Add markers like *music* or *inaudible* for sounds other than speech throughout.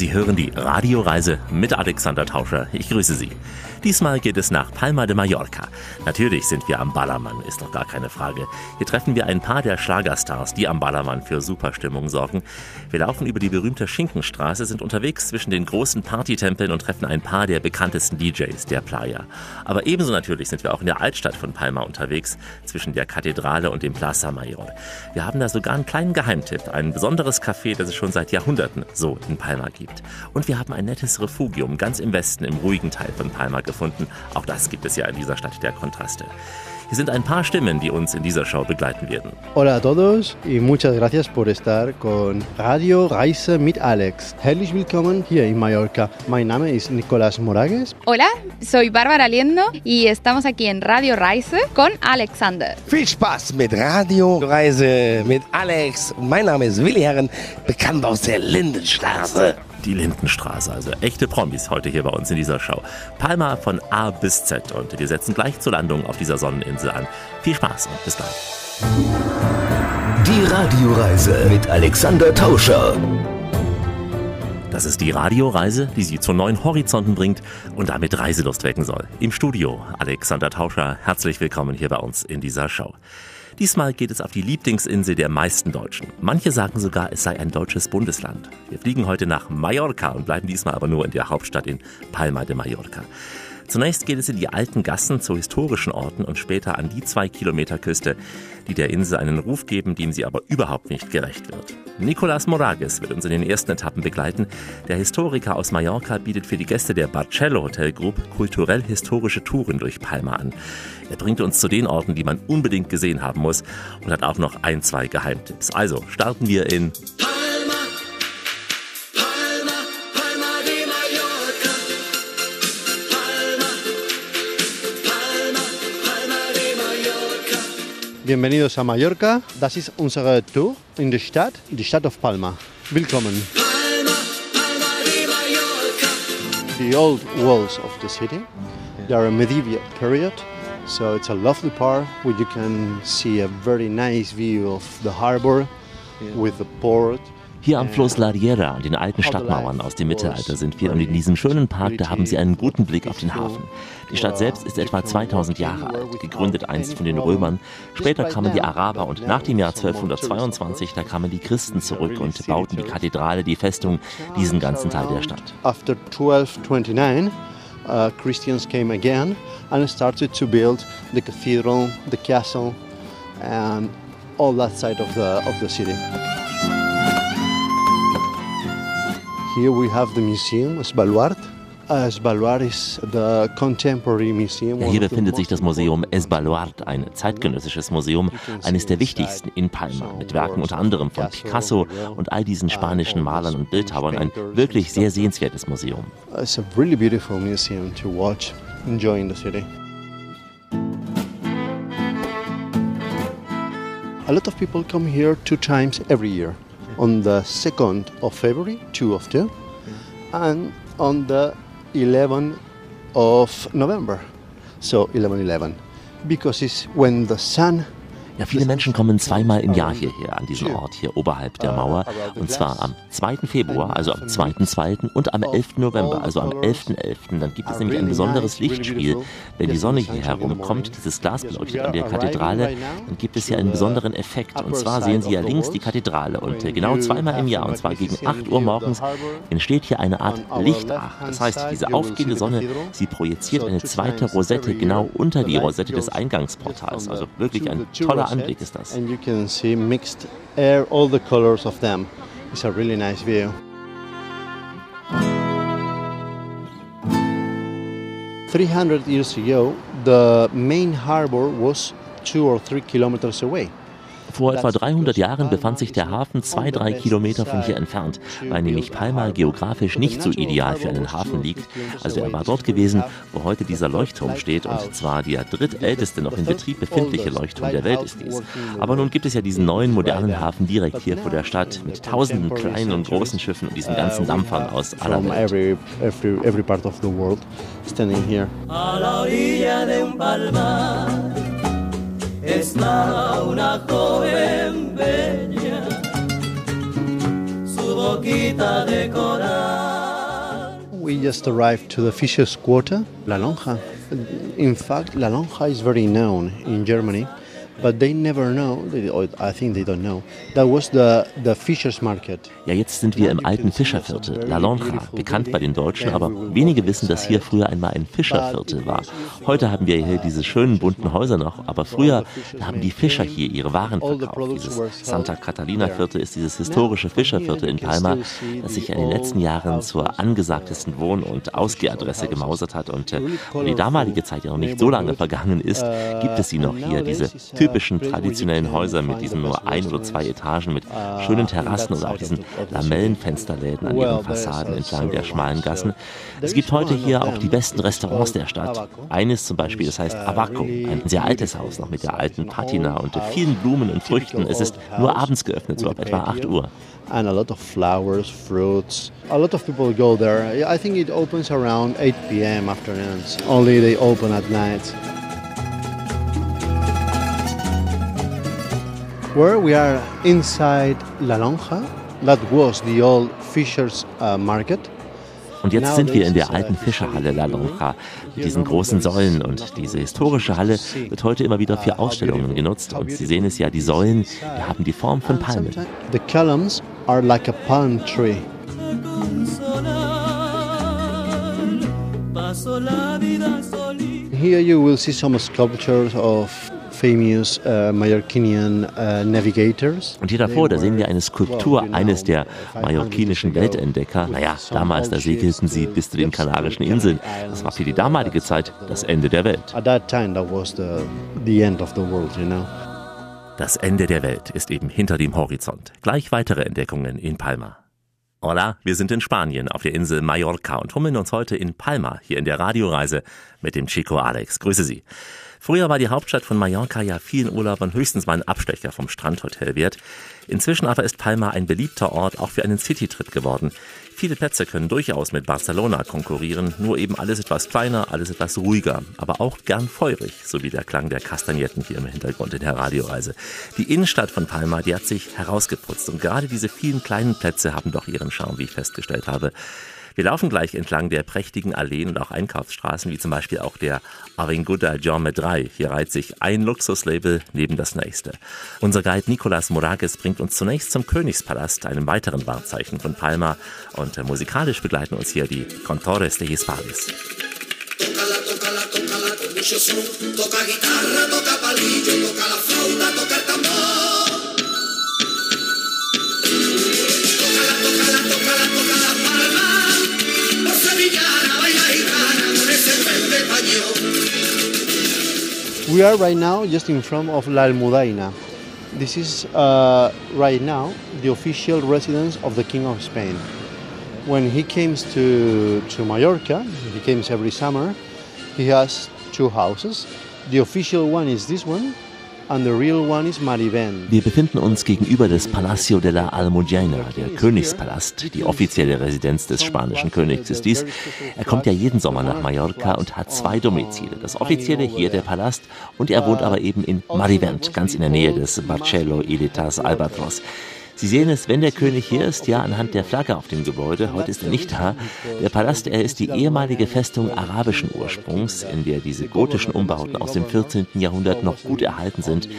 Sie hören die Radioreise mit Alexander Tauscher. Ich grüße Sie. Diesmal geht es nach Palma de Mallorca. Natürlich sind wir am Ballermann, ist doch gar keine Frage. Hier treffen wir ein paar der Schlagerstars, die am Ballermann für Superstimmung sorgen. Wir laufen über die berühmte Schinkenstraße, sind unterwegs zwischen den großen Partytempeln und treffen ein paar der bekanntesten DJs der Playa. Aber ebenso natürlich sind wir auch in der Altstadt von Palma unterwegs, zwischen der Kathedrale und dem Plaza Mayor. Wir haben da sogar einen kleinen Geheimtipp, ein besonderes Café, das es schon seit Jahrhunderten so in Palma gibt. Und wir haben ein nettes Refugium ganz im Westen, im ruhigen Teil von Palma gefunden. Auch das gibt es ja in dieser Stadt der Kontraste. Hier sind ein paar Stimmen, die uns in dieser Show begleiten werden. Hola a todos y muchas gracias por estar con Radio Reise mit Alex. Herzlich willkommen hier in Mallorca. Mein Name ist Nicolás Moragues. Hola, soy Bárbara Liendo y estamos aquí en Radio Reise con Alexander. Viel Spaß mit Radio Reise mit Alex. Mein Name ist Willi Herren, bekannt aus der Lindenstraße. Die Lindenstraße, also echte Promis heute hier bei uns in dieser Show. Palma von A bis Z und wir setzen gleich zur Landung auf dieser Sonneninsel an. Viel Spaß und bis gleich. Die Radioreise mit Alexander Tauscher. Das ist die Radioreise, die Sie zu neuen Horizonten bringt und damit Reiselust wecken soll. Im Studio Alexander Tauscher, herzlich willkommen hier bei uns in dieser Show. Diesmal geht es auf die Lieblingsinsel der meisten Deutschen. Manche sagen sogar, es sei ein deutsches Bundesland. Wir fliegen heute nach Mallorca und bleiben diesmal aber nur in der Hauptstadt in Palma de Mallorca. Zunächst geht es in die alten Gassen zu historischen Orten und später an die zwei Kilometer Küste, die der Insel einen Ruf geben, dem sie aber überhaupt nicht gerecht wird. Nicolas Morages wird uns in den ersten Etappen begleiten. Der Historiker aus Mallorca bietet für die Gäste der Barcello Hotel Group kulturell-historische Touren durch Palma an. Er bringt uns zu den Orten, die man unbedingt gesehen haben muss und hat auch noch ein, zwei Geheimtipps. Also starten wir in Bienvenidos a Mallorca. Das ist unsere Tour in der Stadt, die Stadt of Palma. Willkommen. Palma, Palma de Mallorca. The old walls of the city. They are a medieval period. So it's a lovely part where you can see a very nice view of the harbor with the port. Hier am Fluss La Riera an den alten Stadtmauern aus dem Mittelalter sind wir und in diesem schönen Park, da haben Sie einen guten Blick auf den Hafen. Die Stadt selbst ist etwa 2000 Jahre alt, gegründet einst von den Römern. Später kamen die Araber und nach dem Jahr 1222, da kamen die Christen zurück und bauten die Kathedrale, die Festung, diesen ganzen Teil der Stadt. After 1229, uh, Christians came again and started to build the cathedral, the castle, and all that side of the of the city. Here we have the museum, Svalbard. Uh, Svalbard is the contemporary museum. Ja, hier befindet sich das Museum important Es Baluard, ein zeitgenössisches Museum, eines der wichtigsten in Palma, mit Werken unter anderem von Picasso und all diesen spanischen Malern und Bildhauern. Ein wirklich sehr sehenswertes Museum. It's a really beautiful museum to watch, enjoying the city. A lot of people come here two times every year. On the 2nd of February, two of two, and on the 11th of November, so 11-11, because it's when the sun Ja, viele Menschen kommen zweimal im Jahr hierher, an diesen Ort hier oberhalb der Mauer. Und zwar am 2. Februar, also am 2.2. und am 11. November, also am 11.11. Dann gibt es nämlich ein besonderes Lichtspiel. Wenn die Sonne hier herumkommt, dieses Glas beleuchtet an der Kathedrale, dann gibt es hier einen besonderen Effekt. Und zwar sehen Sie ja links die Kathedrale. Und genau zweimal im Jahr, und zwar gegen 8 Uhr morgens, entsteht hier eine Art Lichtach. Das heißt, diese aufgehende Sonne, sie projiziert eine zweite Rosette genau unter die Rosette des Eingangsportals. Also wirklich ein toller Anblick ist das. And you can see mixed air, all the colors of them. It's a really nice view. Three hundred years ago, the main harbor was two or three kilometers away. Vor etwa 300 Jahren befand sich der Hafen zwei, drei Kilometer von hier entfernt, weil nämlich Palma geografisch nicht so ideal für einen Hafen liegt. Also er war dort gewesen, wo heute dieser Leuchtturm steht und zwar der drittälteste noch in Betrieb befindliche Leuchtturm der Welt ist dies. Aber nun gibt es ja diesen neuen modernen Hafen direkt hier vor der Stadt mit tausenden kleinen und großen Schiffen und diesen ganzen Dampfern aus aller Welt. A la orilla de un palmar una joven bella, su boquita de coral. We just arrived to the Fishers Quarter, La Lonja. In fact, La Lonja is very known in Germany, but they never know, they- or I think they don't know, that was the, the Fishers Market. Ja, jetzt sind wir im alten Fischerviertel, La Lonja, bekannt bei den Deutschen, aber wenige wissen, dass hier früher einmal ein Fischerviertel war. Heute haben wir hier diese schönen bunten Häuser noch, aber früher haben die Fischer hier ihre Waren verkauft. Dieses Santa Catalina Viertel ist dieses historische Fischerviertel in Palma, das sich in den letzten Jahren zur angesagtesten Wohn- und Ausgehadresse gemausert hat. Und weil die damalige Zeit ja noch nicht so lange vergangen ist, gibt es sie noch hier, diese typischen traditionellen Häuser mit diesen nur ein oder zwei Etagen, mit schönen Terrassen und auch diesen Lamellenfensterläden an ihren Fassaden entlang der schmalen Gassen. Es gibt heute hier auch die besten Restaurants der Stadt. Eines zum Beispiel, das heißt Abaco, ein sehr altes Haus noch mit der alten Patina und vielen Blumen und Früchten. Es ist nur abends geöffnet, so ab etwa 8 Uhr. And a lot of flowers, fruits. A lot of people go there. I think it opens around 8 p.m. afternoons. Only they open at night. Where we are inside La Lonja, that was the old Fishers uh, Market. Und jetzt sind wir in der alten Fischerhalle La Lonja mit diesen großen Säulen und diese historische Halle wird heute immer wieder für Ausstellungen genutzt und Sie sehen es ja, die Säulen, die haben die Form von Palmen. The columns are like a palm tree. Here you will see some sculptures of famous uh, Mallorquinian uh, navigators. Und hier davor, da sehen wir eine Skulptur eines der mallorquinischen Weltentdecker. Naja, damals, da segelten sie bis zu den Kanarischen Inseln. Das war für die damalige Zeit das Ende der Welt. At that time, that was the, the end of the world, you know. Das Ende der Welt ist eben hinter dem Horizont. Gleich weitere Entdeckungen in Palma. Hola, wir sind in Spanien auf der Insel Mallorca und tummeln uns heute in Palma, hier in der Radioreise mit dem Chico Alex. Grüße Sie. Früher war die Hauptstadt von Mallorca ja vielen Urlaubern höchstens mal ein Abstecher vom Strandhotel wert. Inzwischen aber ist Palma ein beliebter Ort auch für einen Citytrip geworden. Viele Plätze können durchaus mit Barcelona konkurrieren, nur eben alles etwas kleiner, alles etwas ruhiger, aber auch gern feurig, so wie der Klang der Kastagnetten hier im Hintergrund in der Radioreise. Die Innenstadt von Palma, die hat sich herausgeputzt und gerade diese vielen kleinen Plätze haben doch ihren Charme, wie ich festgestellt habe. Wir laufen gleich entlang der prächtigen Alleen und auch Einkaufsstraßen, wie zum Beispiel auch der Avinguda Jaume 3. Hier reiht sich ein Luxuslabel neben das nächste. Unser Guide Nicolas Morages bringt uns zunächst zum Königspalast, einem weiteren Wahrzeichen von Palma. Und äh, musikalisch begleiten uns hier die Contores de Hispalis. Tócala, tócala, tócala con mucho son. Toca guitarra, toca palillo, toca la flauta, toca We are right now just in front of La Almudaina. This is uh, right now the official residence of the King of Spain. When he comes to, to Mallorca, he comes every summer, he has two houses. The official one is this one, Wir befinden uns gegenüber des Palacio de la Almudena, der Königspalast, die offizielle Residenz des spanischen Königs ist dies. Er kommt ja jeden Sommer nach Mallorca und hat zwei Domizile. Das offizielle hier der Palast und er wohnt aber eben in Marivent, ganz in der Nähe des Barcello Ilitas Albatros. Sie sehen es, wenn der König hier ist, ja anhand der Flagge auf dem Gebäude, heute ist er nicht da. Der Palast, er ist die ehemalige Festung arabischen Ursprungs, in der diese gotischen Umbauten aus dem 14. Jahrhundert noch gut erhalten sind.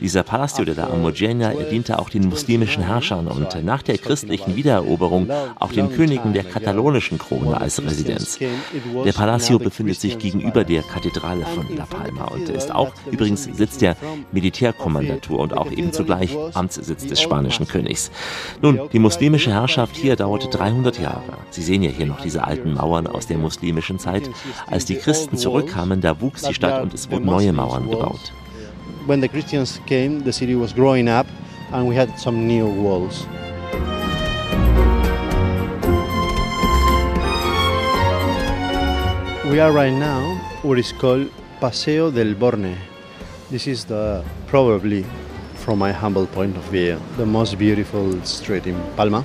Dieser Palacio de la Almudena, er diente auch den muslimischen Herrschern und nach der christlichen Wiedereroberung auch den Königen der katalonischen Krone als Residenz. Der Palacio befindet sich gegenüber der Kathedrale von La Palma und ist auch übrigens Sitz der Militärkommandatur und auch eben zugleich Amtssitz des spanischen Königs. Nun, die muslimische Herrschaft hier dauerte 300 Jahre. Sie sehen ja hier noch diese alten Mauern aus der muslimischen Zeit. Als die Christen zurückkamen, da wuchs die Stadt und es wurden neue Mauern gebaut. when the Christians came, the city was growing up and we had some new walls. We are right now what is called Paseo del Borne. This is the probably, from my humble point of view, the most beautiful street in Palma.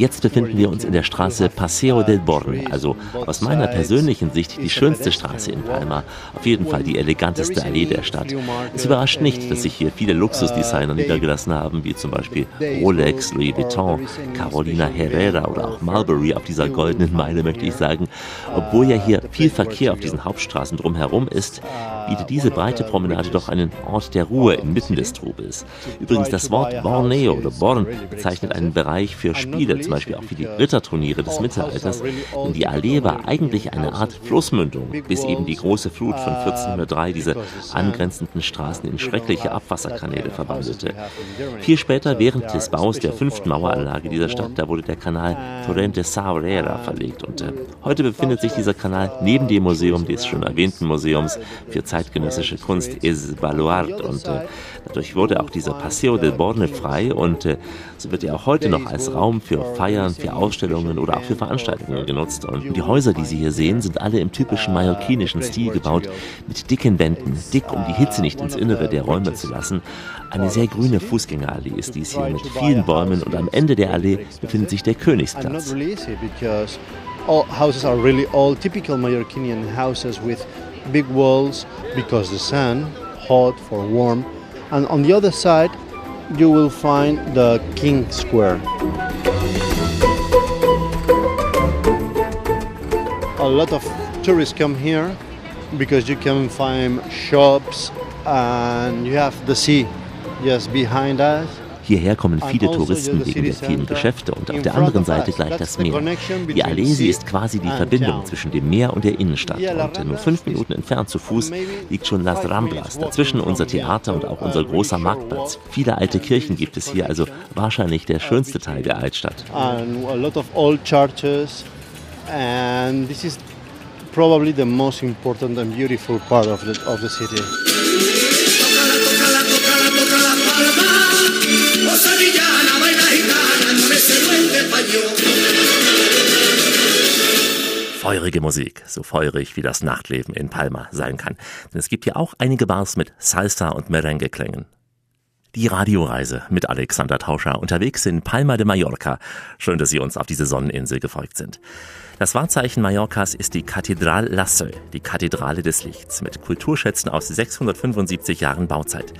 Jetzt befinden wir uns in der Straße Paseo del Borne, also aus meiner persönlichen Sicht die schönste Straße in Palma, auf jeden Fall die eleganteste Allee der Stadt. Es überrascht nicht, dass sich hier viele Luxusdesigner niedergelassen haben, wie zum Beispiel Rolex, Louis Vuitton, Carolina Herrera oder auch Marbury auf dieser goldenen Meile, möchte ich sagen. Obwohl ja hier viel Verkehr auf diesen Hauptstraßen drumherum ist, bietet diese breite Promenade doch einen Ort der Ruhe inmitten des Trubels. Übrigens, das Wort Borneo oder Born bezeichnet einen Bereich für Spiele, zum Beispiel auch für die Ritterturniere des Mittelalters, denn die Allee war eigentlich eine Art Flussmündung, bis eben die große Flut von 1403 diese angrenzenden Straßen in schreckliche Abwasserkanäle verwandelte. Viel später, während des Baus der fünften Maueranlage dieser Stadt, da wurde der Kanal Torrente Saurera verlegt. Und äh, heute befindet sich dieser Kanal neben dem Museum des schon erwähnten Museums für zeitgenössische Kunst Es Baluard. Und äh, dadurch wurde auch dieser Paseo del Borne frei. Und äh, so wird er auch heute noch als Raum für Feiern, für Ausstellungen oder auch für Veranstaltungen genutzt. Und die Häuser, die Sie hier sehen, sind alle im typischen mallorquinischen Stil gebaut, mit dicken Wänden, dick, um die Hitze nicht ins Innere der Räume zu lassen. Eine sehr grüne Fußgängerallee ist dies hier mit vielen Bäumen und am Ende der Allee befindet sich der Königsplatz. all houses are really all typical Mallorquinian houses with big walls because the sun, hot for warm. And on the other side, you will find the King Square. A lot of tourists come here because you can find shops and you have the sea just behind us. Hierher kommen viele Touristen wegen der vielen Geschäfte und auf der anderen Seite gleich das Meer. Die Allee, sie ist quasi die Verbindung zwischen dem Meer und der Innenstadt. Und nur fünf Minuten entfernt zu Fuß liegt schon Las Ramblas, dazwischen unser Theater und auch unser großer Marktplatz. Viele alte Kirchen gibt es hier, also wahrscheinlich der schönste Teil der Altstadt. And this is probably the most important and beautiful part of the, of the city. Sevillana, baila gitana con ese duende español. Feurige Musik, so feurig wie das Nachtleben in Palma sein kann. Denn es gibt hier auch einige Bars mit Salsa und Merengue-Klängen. Die Radioreise mit Alexander Tauscher unterwegs in Palma de Mallorca. Schön, dass Sie uns auf diese Sonneninsel gefolgt sind. Das Wahrzeichen Mallorcas ist die Catedral La Seu, die Kathedrale des Lichts, mit Kulturschätzen aus 675 Jahren Bauzeit.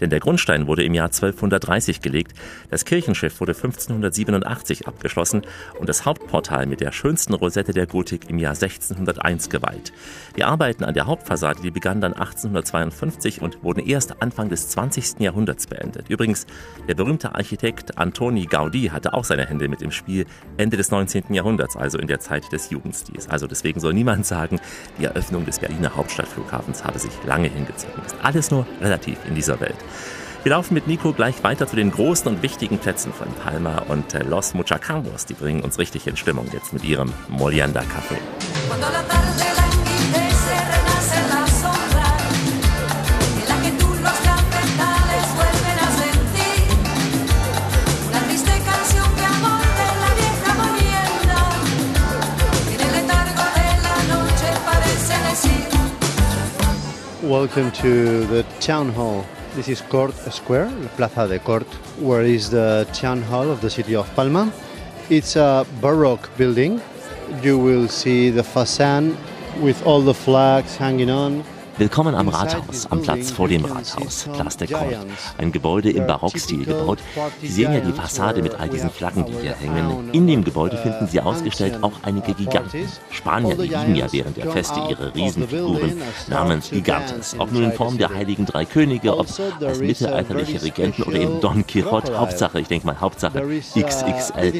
Denn der Grundstein wurde im Jahr 1230 gelegt, das Kirchenschiff wurde 1587 abgeschlossen und das Hauptportal mit der schönsten Rosette der Gotik im Jahr 1601 geweiht. Die Arbeiten an der Hauptfassade, die begannen dann 1852 und wurden erst Anfang des 20. Jahrhunderts beendet. Übrigens, der berühmte Architekt Antoni Gaudí hatte auch seine Hände mit im Spiel Ende des 19. Jahrhunderts, also in der Zeit des Jugendstils. Also deswegen soll niemand sagen, die Eröffnung des Berliner Hauptstadtflughafens habe sich lange hingezogen. Ist alles nur relativ in dieser Welt. Wir laufen mit Nico gleich weiter zu den großen und wichtigen Plätzen von Palma und äh, Los Muchacangos. Die bringen uns richtig in Stimmung jetzt mit ihrem Molianda Café. Cuando la tarde languidece, renace la sombra, en la que tú los cafetales vuelven a sentir. Una triste canción de amor de la vieja molienda, que en el letargo de la noche parece decir. Welcome to the town hall. This is Court Square, la Plaza de Cort, where is the town hall of the city of Palma. It's a baroque building. You will see the facade with all the flags hanging on. Willkommen am Rathaus, am Platz vor dem Rathaus, Place de Court. Ein Gebäude im Barockstil gebaut. Sie sehen ja die Fassade mit all diesen Flaggen, die hier hängen. In dem Gebäude finden Sie ausgestellt auch einige Giganten. Spanier, lieben ja während der Feste ihre Riesenfiguren namens Gigantes. Ob nun in Form der heiligen drei Könige, ob als mittelalterliche Regenten oder eben Don Quixote. Hauptsache, ich denke mal, Hauptsache XXL.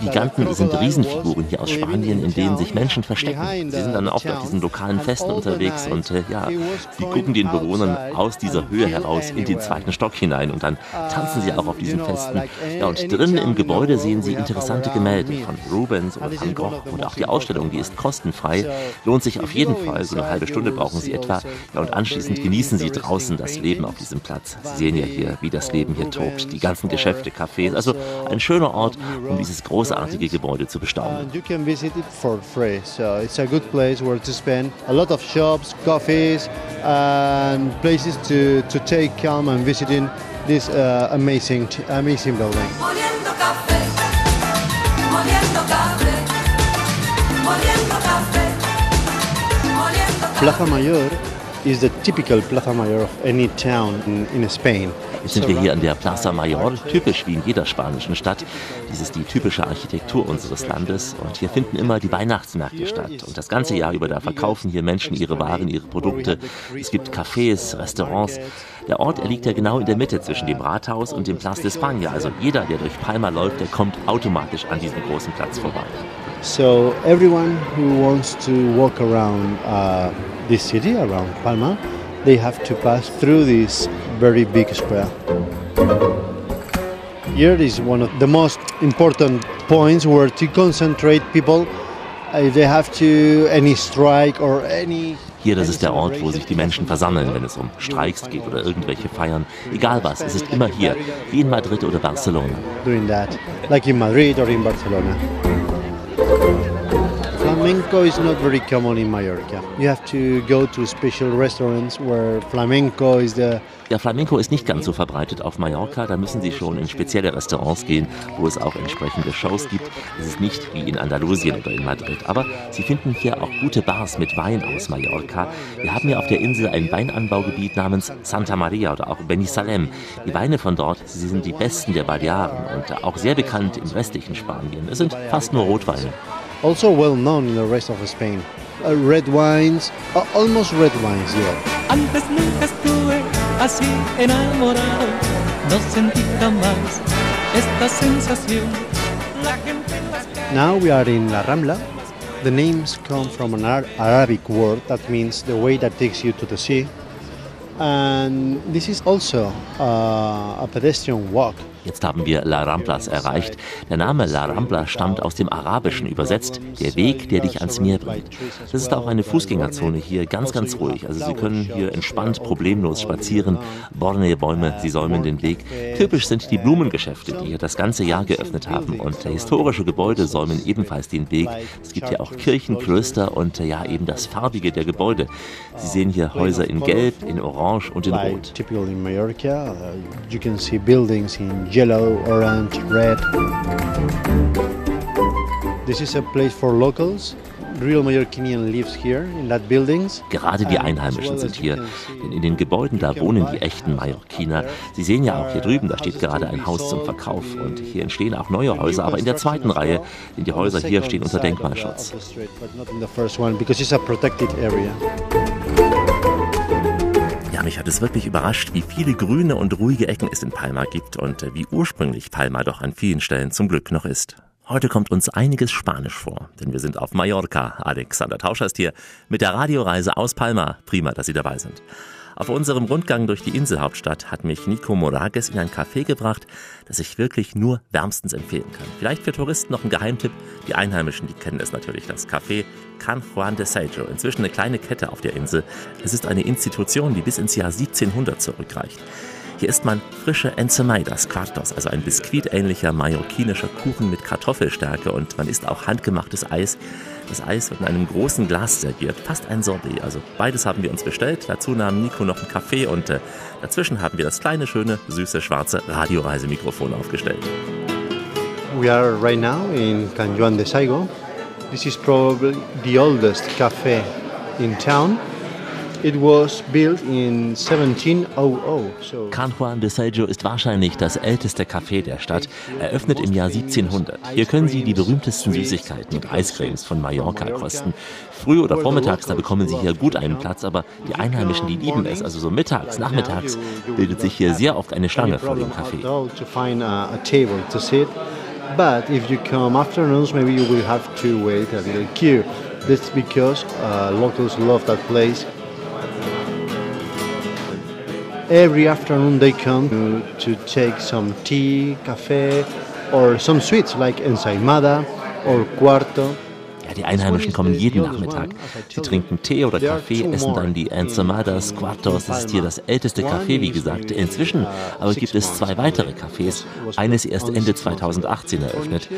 Giganten sind Riesenfiguren hier aus Spanien, in denen sich Menschen verstecken. Sie sind dann oft auf diesen lokalen Festen unterwegs und äh, ja, Sie gucken den Bewohnern aus dieser Höhe heraus in den zweiten Stock hinein und dann tanzen sie auch auf diesen Festen. Ja, und drinnen im Gebäude sehen Sie interessante Gemälde von Rubens oder Van Gogh und auch die Ausstellung, die ist kostenfrei. Lohnt sich auf jeden Fall, so eine halbe Stunde brauchen Sie etwa. Ja, und anschließend genießen Sie draußen das Leben auf diesem Platz. Sie sehen ja hier, wie das Leben hier tobt, die ganzen Geschäfte, Cafés, also ein schöner Ort, um dieses großartige Gebäude zu bestaunen. You can visit it for free. So it's a good place where to spend a lot of shops, coffees, and places to, to take calm and visiting this uh, amazing, amazing building. Plaza Mayor is the typical Plaza Mayor of any town in, in Spain. Jetzt sind wir hier an der Plaza Mayor, typisch wie in jeder spanischen Stadt. Dies ist die typische Architektur unseres Landes und hier finden immer die Weihnachtsmärkte statt. Und das ganze Jahr über da verkaufen hier Menschen ihre Waren, ihre Produkte. Es gibt Cafés, Restaurants. Der Ort, er liegt ja genau in der Mitte zwischen dem Rathaus und dem Place de España. Also jeder, der durch Palma läuft, der kommt automatisch an diesem großen Platz vorbei. So everyone who wants to walk around uh, this city, around Palma, they have to pass through this very big square. Here is one of the most important points where to concentrate people if they have to any strike or any Hier, das ist der Ort, wo sich die Menschen versammeln, wenn es um Streiks geht oder irgendwelche Feiern. Egal was, es ist immer hier, wie in Madrid oder Barcelona. doing that, like in Madrid or in Barcelona. Flamenco is not very common in Mallorca. You have to go to special restaurants where flamenco is the Ja, Flamenco ist nicht ganz so verbreitet auf Mallorca. Da müssen Sie schon in spezielle Restaurants gehen, wo es auch entsprechende Shows gibt. Es ist nicht wie in Andalusien oder in Madrid. Aber Sie finden hier auch gute Bars mit Wein aus Mallorca. Wir haben hier auf der Insel ein Weinanbaugebiet namens Santa Maria oder auch Benisalem. Die Weine von dort, sie sind die besten der Balearen und auch sehr bekannt im restlichen Spanien. Es sind fast nur Rotweine. Also well known in the rest of Spain. Uh, red wines, uh, almost red wines, yeah. Antes nunca estuve así enamorado, no sentí jamás esta sensación. La gente en las calles. Now we are in La Rambla. The names come from an Ar- Arabic word that means the way that takes you to the sea. And this is also uh, a pedestrian walk. Jetzt haben wir La Ramblas erreicht. Der Name La Rambla stammt aus dem Arabischen übersetzt, der Weg, der dich ans Meer bringt. Das ist auch eine Fußgängerzone hier, ganz, ganz ruhig. Also Sie können hier entspannt, problemlos spazieren. Bornee-Bäume, sie säumen den Weg. Typisch sind die Blumengeschäfte, die hier das ganze Jahr geöffnet haben. Und historische Gebäude säumen ebenfalls den Weg. Es gibt hier auch Kirchen, Klöster und äh, ja eben das Farbige der Gebäude. Sie sehen hier Häuser in Gelb, in Orange und in Rot. Yellow, orange, red. This is a place for locals. Real Mallorquinian lives here in that buildings. Gerade die Einheimischen sind hier, denn in den Gebäuden da wohnen die echten Mallorquiner. Sie sehen ja auch hier drüben, da steht gerade ein Haus zum Verkauf und hier entstehen auch neue Häuser, aber in der zweiten Reihe, denn die Häuser hier stehen unter Denkmalschutz. Ja, mich hat es wirklich überrascht, wie viele grüne und ruhige Ecken es in Palma gibt und äh, wie ursprünglich Palma doch an vielen Stellen zum Glück noch ist. Heute kommt uns einiges Spanisch vor, denn wir sind auf Mallorca. Alexander Tauscher ist hier mit der Radioreise aus Palma. Prima, dass Sie dabei sind. Auf unserem Rundgang durch die Inselhauptstadt hat mich Nico Morages in ein Café gebracht, das ich wirklich nur wärmstens empfehlen kann. Vielleicht für Touristen noch ein Geheimtipp. Die Einheimischen, die kennen es natürlich. Das Café Can Juan de Sejo. Inzwischen eine kleine Kette auf der Insel. Es ist eine Institution, die bis ins Jahr 1700 zurückreicht. Hier isst man frische Ensemaidas Quartos, also ein biskuitähnlicher mallorquinischer Kuchen mit Kartoffelstärke und man isst auch handgemachtes Eis. Das Eis wird in einem großen Glas serviert, fast ein Sorbet. Also beides haben wir uns bestellt. Dazu nahm Nico noch einen Kaffee und äh, dazwischen haben wir das kleine, schöne, süße, schwarze Radioreisemikrofon aufgestellt. We are right now in Can Juan de Saigo. This is probably the oldest cafe in town. Can Juan de Sejo ist wahrscheinlich das älteste Café der Stadt, eröffnet im Jahr 1700. Hier können Sie die berühmtesten Süßigkeiten und Eiscremes von Mallorca kosten. Früh oder vormittags, da bekommen Sie hier gut einen Platz, aber die Einheimischen, die lieben es. Also so mittags, nachmittags bildet sich hier sehr oft eine Schlange vor dem Café. But if you come afternoons, maybe you will have to wait a little queue. That's because uh, locals love that place. Every afternoon they come to, to take some tea, café, or some sweets like ensaimada or cuarto. Ja, die Einheimischen kommen jeden Nachmittag. Sie trinken Tee oder Kaffee, essen dann die Ensamadas, Quartos. Das ist hier das älteste Café, wie gesagt. Inzwischen aber gibt es zwei weitere Cafés. Eines erst Ende 2018 eröffnet.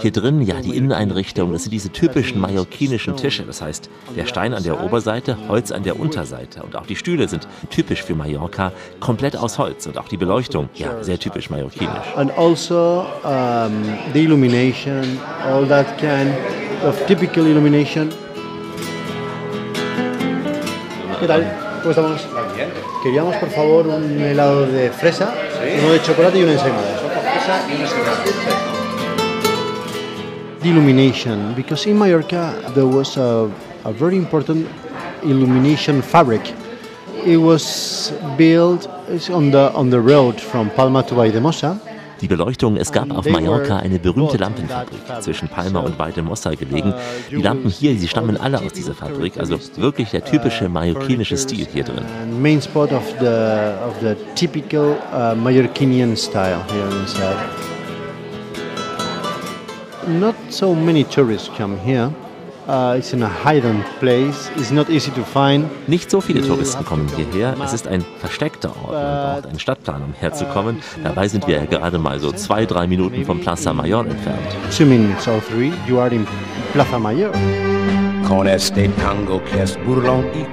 Hier drin, ja, die Inneneinrichtung, das sind diese typischen mallorquinischen Tische. Das heißt, der Stein an der Oberseite, Holz an der Unterseite. Und auch die Stühle sind typisch für Mallorca, komplett aus Holz. Und auch die Beleuchtung, ja, sehr typisch mallorquinisch. And also um, the illumination, all that kind of typical illumination. ¿Qué tal? ¿Cómo estamos? Queríamos, por favor, un helado de fresa, uno de chocolate y una ensaimada. The illumination, because in Mallorca there was a, a very important illumination fabric. It was built on the on the road from Palma to Valldemossa. Die Beleuchtung, es gab auf Mallorca eine berühmte Lampenfabrik zwischen Palma und Valldemossa gelegen. Die Lampen hier, sie stammen alle aus dieser Fabrik, also wirklich der typische mallorquinische Stil hier drin. Main spot of the of the typical uh, Mallorquinian style here inside. Not so many tourists come here. Uh, it's in a hidden place. It's not easy to find. Nicht so viele Touristen kommen hierher. Es ist ein versteckter Ort. Man braucht einen Stadtplan, um herzukommen. Dabei sind wir ja gerade mal so zwei, drei Minuten von Plaza Mayor entfernt. Two minutes or three, you are in Plaza Mayor. Con este tango que es burlón y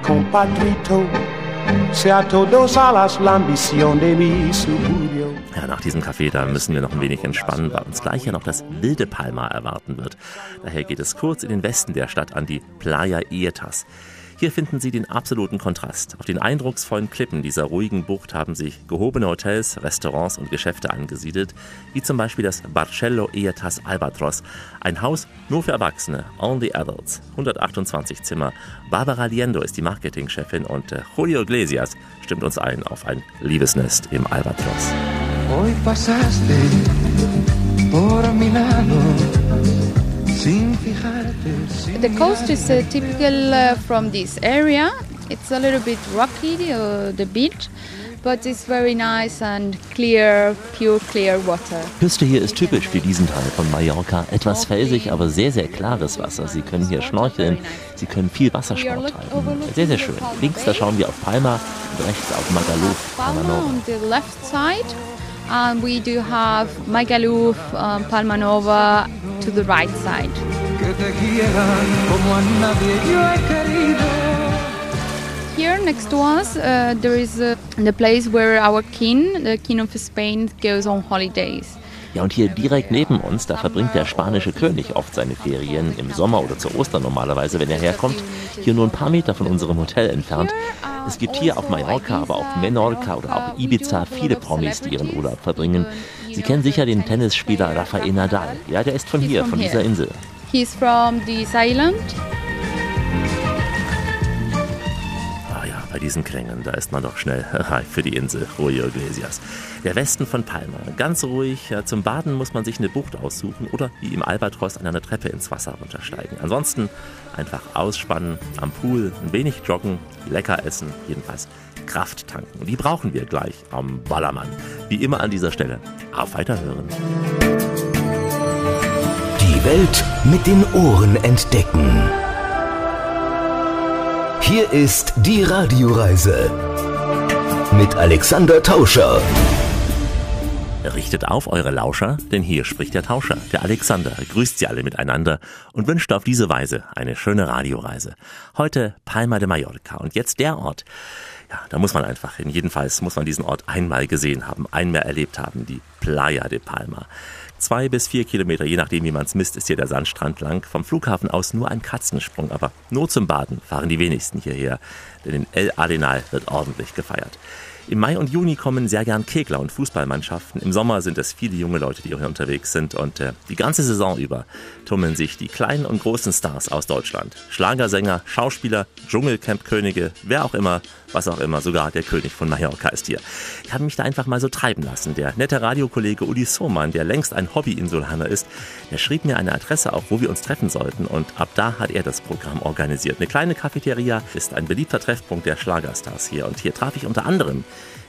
compadrito, sea todos alas la ambición de mi suburbio. Ja, nach diesem Café, da müssen wir noch ein wenig entspannen, weil uns gleich ja noch das wilde Palma erwarten wird. Daher geht es kurz in den Westen der Stadt an die Playa Ietas. Hier finden Sie den absoluten Kontrast. Auf den eindrucksvollen Klippen dieser ruhigen Bucht haben sich gehobene Hotels, Restaurants und Geschäfte angesiedelt, wie zum Beispiel das Barcello Ietas Albatros, ein Haus nur für Erwachsene, only adults, 128 Zimmer. Barbara Liendo ist die Marketingchefin und äh, Julio Iglesias stimmt uns ein auf ein Liebesnest im Albatros. Hoy pasaste por mi lado The coast is uh, typical uh, from this area. It's a little bit rocky, uh, the beach, but it's very nice and clear, pure clear water. Küste hier ist typisch für diesen Teil von Mallorca. Etwas felsig, aber sehr, sehr klares Wasser. Sie können hier schnorcheln, Sie können viel Wassersport treiben. Sehr, sehr schön. Links, da schauen wir auf Palma und rechts auf Magaluf, Palma on the left side, and we do have Magaluf, um, Palmanova to the right side. Here next to us, uh, there is uh, the place where our king, the king of Spain, goes on holidays. Ja, und hier direkt neben uns, da verbringt der spanische König oft seine Ferien im Sommer oder zu Ostern normalerweise, wenn er herkommt. Hier nur ein paar Meter von unserem Hotel entfernt. Es gibt hier auf Mallorca, aber auch Menorca oder auch Ibiza viele Promis, die ihren Urlaub verbringen. Sie kennen sicher den Tennisspieler Rafael Nadal. Ja, der ist von hier, von dieser Insel. He's from this island. Bei diesen Klängen, da ist man doch schnell *laughs* reif für die Insel Julio Iglesias. Der Westen von Palma, ganz ruhig. Zum Baden muss man sich eine Bucht aussuchen oder wie im Albatros an einer Treppe ins Wasser runtersteigen. Ansonsten einfach ausspannen, am Pool, ein wenig joggen, lecker essen, jedenfalls Kraft tanken. Die brauchen wir gleich am Ballermann. Wie immer an dieser Stelle. Auf Weiterhören. Die Welt mit den Ohren entdecken. Hier ist die Radioreise mit Alexander Tauscher. Richtet auf eure Lauscher, denn hier spricht der Tauscher, der Alexander, grüßt sie alle miteinander und wünscht auf diese Weise eine schöne Radioreise. Heute Palma de Mallorca und jetzt der Ort. Ja, da muss man einfach, in jedem Fall muss man diesen Ort einmal gesehen haben, einmal erlebt haben, die Playa de Palma. Zwei bis vier Kilometer, je nachdem wie man es misst, ist hier der Sandstrand lang. Vom Flughafen aus nur ein Katzensprung, aber nur zum Baden fahren die wenigsten hierher, denn in El Arenal wird ordentlich gefeiert. Im Mai und Juni kommen sehr gern Kegler und Fußballmannschaften. Im Sommer sind es viele junge Leute, die hier unterwegs sind. Und äh, die ganze Saison über tummeln sich die kleinen und großen Stars aus Deutschland. Schlagersänger, Schauspieler, Dschungelcamp-Könige, wer auch immer, was auch immer, sogar der König von Mallorca ist hier. Ich habe mich da einfach mal so treiben lassen. Der nette Radiokollege Uli Sohmann, der längst ein Hobby-Insulaner ist, der schrieb mir eine Adresse auf, wo wir uns treffen sollten und ab da hat er das Programm organisiert. Eine kleine Cafeteria ist ein beliebter Treffpunkt der Schlagerstars hier und hier traf ich unter anderem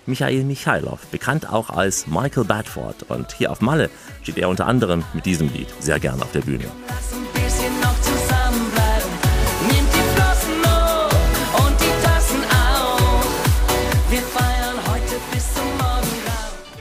Michael Michailov, bekannt auch als Michael Badford. Und hier auf Malle steht er unter anderem mit diesem Lied sehr gern auf der Bühne.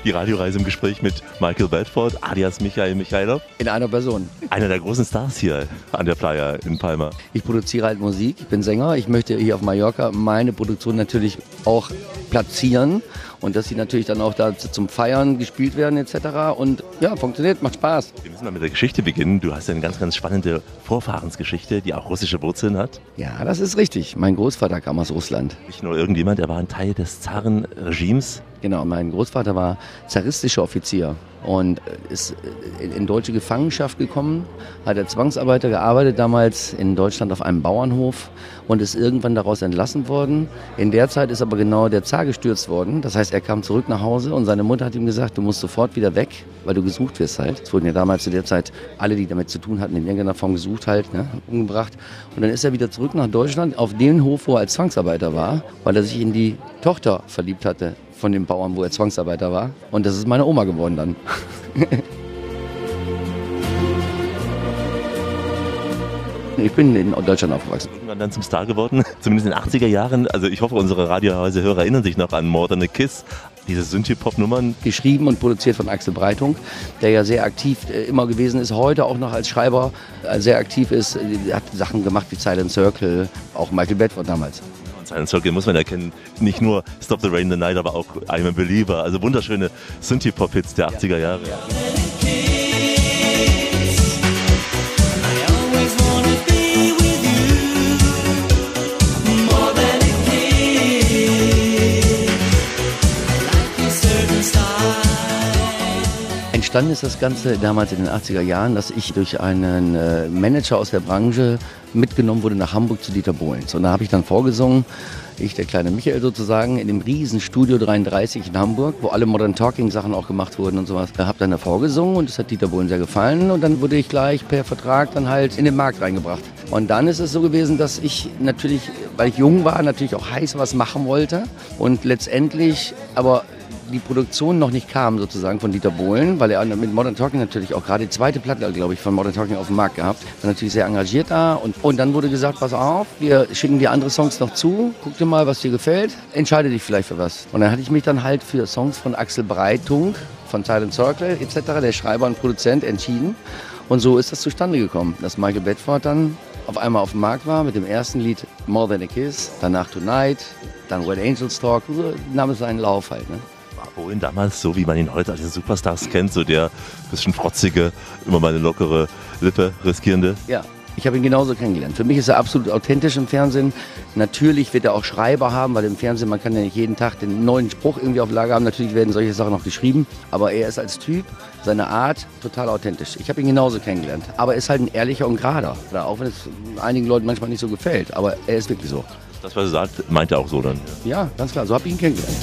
Die Radioreise im Gespräch mit Michael Bedford, alias Michael Michailov. In einer Person. Einer der großen Stars hier an der Playa in Palma. Ich produziere halt Musik, ich bin Sänger. Ich möchte hier auf Mallorca meine Produktion natürlich auch platzieren und dass sie natürlich dann auch da zum Feiern gespielt werden etc. Und ja, funktioniert, macht Spaß. Wir müssen mal mit der Geschichte beginnen. Du hast ja eine ganz, ganz spannende Vorfahrensgeschichte, die auch russische Wurzeln hat. Ja, das ist richtig. Mein Großvater kam aus Russland. Nicht nur irgendjemand, er war ein Teil des Zarenregimes. Genau, mein Großvater war zaristischer Offizier und ist in, in deutsche Gefangenschaft gekommen, hat als Zwangsarbeiter gearbeitet, damals in Deutschland auf einem Bauernhof und ist irgendwann daraus entlassen worden. In der Zeit ist aber genau der Zar gestürzt worden. Das heißt, er kam zurück nach Hause und seine Mutter hat ihm gesagt, du musst sofort wieder weg, weil du gesucht wirst halt. Es wurden ja damals zu der Zeit alle, die damit zu tun hatten, in irgendeiner Form gesucht halt, ne, umgebracht. Und dann ist er wieder zurück nach Deutschland auf den Hof, wo er als Zwangsarbeiter war, weil er sich in die Tochter verliebt hatte von dem Bauern, wo er Zwangsarbeiter war. Und das ist meine Oma geworden dann. *laughs* ich bin in Deutschland aufgewachsen. Irgendwann dann zum Star geworden, *laughs* zumindest in den 80er Jahren. Also ich hoffe, unsere Radioreise-Hörer erinnern sich noch an More Than a Kiss. Diese Synthie-Pop-Nummern. Geschrieben und produziert von Axel Breitung, der ja sehr aktiv äh, immer gewesen ist, heute auch noch als Schreiber äh, sehr aktiv ist. Er hat Sachen gemacht wie Silent Circle, auch Michael Bedford damals. Und Silent Circle muss man erkennen, nicht nur Stop the Rain the Night, aber auch I'm a Believer. Also wunderschöne Synthie-Pop-Hits der 80er Jahre. Entstanden ist das Ganze damals in den 80er Jahren, dass ich durch einen äh, Manager aus der Branche mitgenommen wurde nach Hamburg zu Dieter Bohlens. Und da habe ich dann vorgesungen, ich, der kleine Michael sozusagen, in dem riesen Studio 33 in Hamburg, wo alle Modern Talking Sachen auch gemacht wurden und sowas. Da habe dann da vorgesungen und das hat Dieter Bohlen sehr gefallen und dann wurde ich gleich per Vertrag dann halt in den Markt reingebracht. Und dann ist es so gewesen, dass ich natürlich, weil ich jung war, natürlich auch heiß was machen wollte und letztendlich aber die Produktion noch nicht kam sozusagen von Dieter Bohlen, weil er mit Modern Talking natürlich auch gerade die zweite Platte, glaube ich, von Modern Talking auf dem Markt gehabt. War natürlich sehr engagiert da und, und dann wurde gesagt, pass auf, wir schicken dir andere Songs noch zu, guck dir mal, was dir gefällt, entscheide dich vielleicht für was. Und dann hatte ich mich dann halt für Songs von Axel Breitung, von Silent Circle etc., der Schreiber und Produzent, entschieden. Und so ist das zustande gekommen, dass Michael Bedford dann auf einmal auf dem Markt war mit dem ersten Lied More Than a Kiss, danach Tonight, dann When Angels Talk, so nahm es seinen Lauf halt. Ne? Bohlen damals so, wie man ihn heute als den Superstars kennt, so der bisschen frotzige, immer mal eine lockere Lippe riskierende. Ja, ich habe ihn genauso kennengelernt. Für mich ist er absolut authentisch im Fernsehen. Natürlich wird er auch Schreiber haben, weil im Fernsehen, man kann ja nicht jeden Tag den neuen Spruch irgendwie auf Lager haben. Natürlich werden solche Sachen noch geschrieben. Aber er ist als Typ, seine Art, total authentisch. Ich habe ihn genauso kennengelernt. Aber er ist halt ein ehrlicher und gerader. Auch wenn es einigen Leuten manchmal nicht so gefällt. Aber er ist wirklich so. Das, was er sagt, meint er auch so dann. Ja, ganz klar. So habe ich ihn kennengelernt.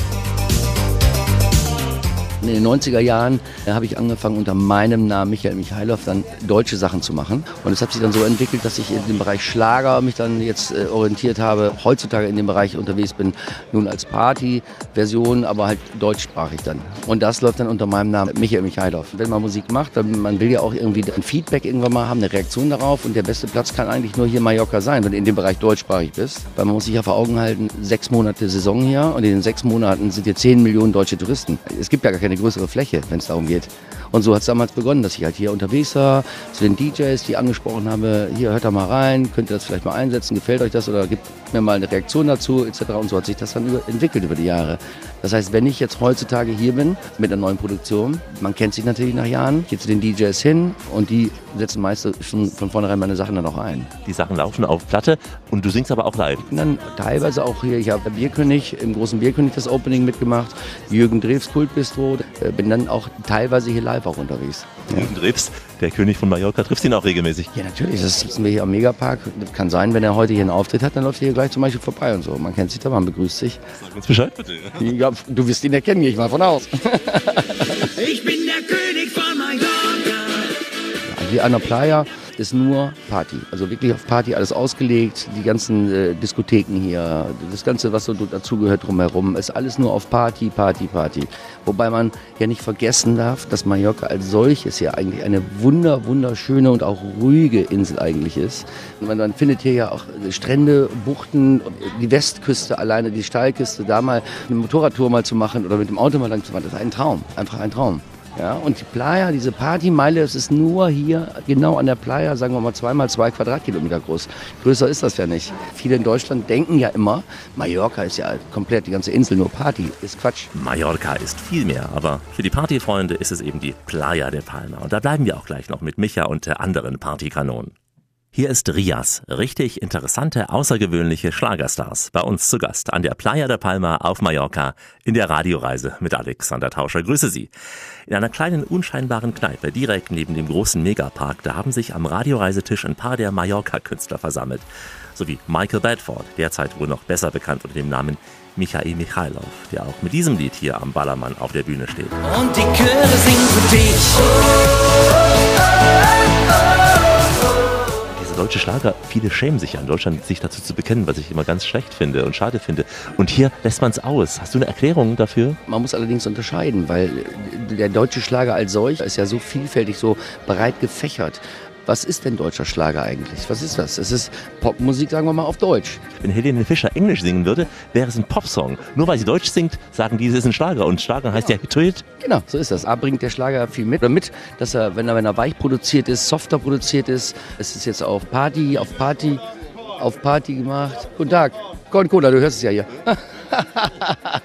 In den 90er Jahren äh, habe ich angefangen, unter meinem Namen Michael Michailov dann deutsche Sachen zu machen. Und es hat sich dann so entwickelt, dass ich in dem Bereich Schlager mich dann jetzt äh, orientiert habe, heutzutage in dem Bereich unterwegs bin, nun als Party-Version, aber halt deutschsprachig dann. Und das läuft dann unter meinem Namen Michael Michailov. Wenn man Musik macht, dann man will ja auch irgendwie ein Feedback irgendwann mal haben, eine Reaktion darauf. Und der beste Platz kann eigentlich nur hier Mallorca sein, wenn du in dem Bereich deutschsprachig bist. Weil man muss sich ja vor Augen halten, sechs Monate Saison hier und in den sechs Monaten sind hier zehn Millionen deutsche Touristen. Es gibt ja gar keine größere Fläche, wenn es darum geht. Und so hat es damals begonnen, dass ich halt hier unterwegs war, zu den DJs, die angesprochen habe, hier hört da mal rein, könnt ihr das vielleicht mal einsetzen, gefällt euch das oder gibt mir mal eine Reaktion dazu etc. Und so hat sich das dann über, entwickelt über die Jahre. Das heißt, wenn ich jetzt heutzutage hier bin mit einer neuen Produktion, man kennt sich natürlich nach Jahren, gehe zu den DJs hin und die setzen meist schon von vornherein meine Sachen dann auch ein. Die Sachen laufen auf Platte und du singst aber auch live. Und dann teilweise auch hier, ich habe Bierkönig, im großen Bierkönig das Opening mitgemacht, Jürgen Drews Kultbistro, äh, bin dann auch teilweise hier live auch unterwegs. Ja. Triffst, der König von Mallorca, triffst ihn auch regelmäßig. Ja, natürlich. Das sitzen wir hier am Megapark. Das kann sein, wenn er heute hier einen Auftritt hat, dann läuft er hier gleich zum Beispiel vorbei und so. Man kennt sich da, man begrüßt sich. Sag uns Bescheid bitte. Ja, du wirst ihn erkennen, gehe ich mal von aus. Ich bin der König von Mallorca. Hier an der Playa ist nur Party. Also wirklich auf Party alles ausgelegt. Die ganzen äh, Diskotheken hier, das Ganze, was so dazugehört drumherum, ist alles nur auf Party, Party, Party. Wobei man ja nicht vergessen darf, dass Mallorca als solches ja eigentlich eine wunder, wunderschöne und auch ruhige Insel eigentlich ist. Und man, man findet hier ja auch Strände, Buchten, die Westküste alleine, die Steilküste, da mal eine Motorradtour mal zu machen oder mit dem Auto mal lang zu fahren, das ist ein Traum, einfach ein Traum. Ja, und die Playa, diese Partymeile, das ist nur hier genau an der Playa, sagen wir mal zweimal zwei Quadratkilometer groß. Größer ist das ja nicht. Viele in Deutschland denken ja immer, Mallorca ist ja komplett die ganze Insel nur Party. Ist Quatsch. Mallorca ist viel mehr, aber für die Partyfreunde ist es eben die Playa de Palma. Und da bleiben wir auch gleich noch mit Micha und der anderen Partykanonen. Hier ist Rias, richtig interessante, außergewöhnliche Schlagerstars, bei uns zu Gast an der Playa de Palma auf Mallorca in der Radioreise mit Alexander Tauscher. Grüße Sie. In einer kleinen, unscheinbaren Kneipe direkt neben dem großen Megapark, da haben sich am Radioreisetisch ein paar der Mallorca-Künstler versammelt. Sowie Michael Bedford, derzeit wohl noch besser bekannt unter dem Namen Michael Michailov, der auch mit diesem Lied hier am Ballermann auf der Bühne steht. Und die Chöre singen für dich. Diese deutsche Schlager, viele schämen sich ja in Deutschland, sich dazu zu bekennen, was ich immer ganz schlecht finde und schade finde. Und hier lässt man es aus. Hast du eine Erklärung dafür? Man muss allerdings unterscheiden, weil der deutsche Schlager als solch ist ja so vielfältig, so breit gefächert. Was ist denn deutscher Schlager eigentlich? Was ist das? Es ist Popmusik, sagen wir mal, auf Deutsch. Wenn Helene Fischer Englisch singen würde, wäre es ein Popsong. Nur weil sie Deutsch singt, sagen die, es ist ein Schlager. Und Schlager heißt ja Hit. Genau, so ist das. A bringt der Schlager viel mit. Oder mit, dass er, wenn er, wenn er weich produziert ist, softer produziert ist, es ist jetzt auf Party, auf Party, auf Party gemacht. Guten Tag. Gordon Cola, du hörst es ja hier. *laughs*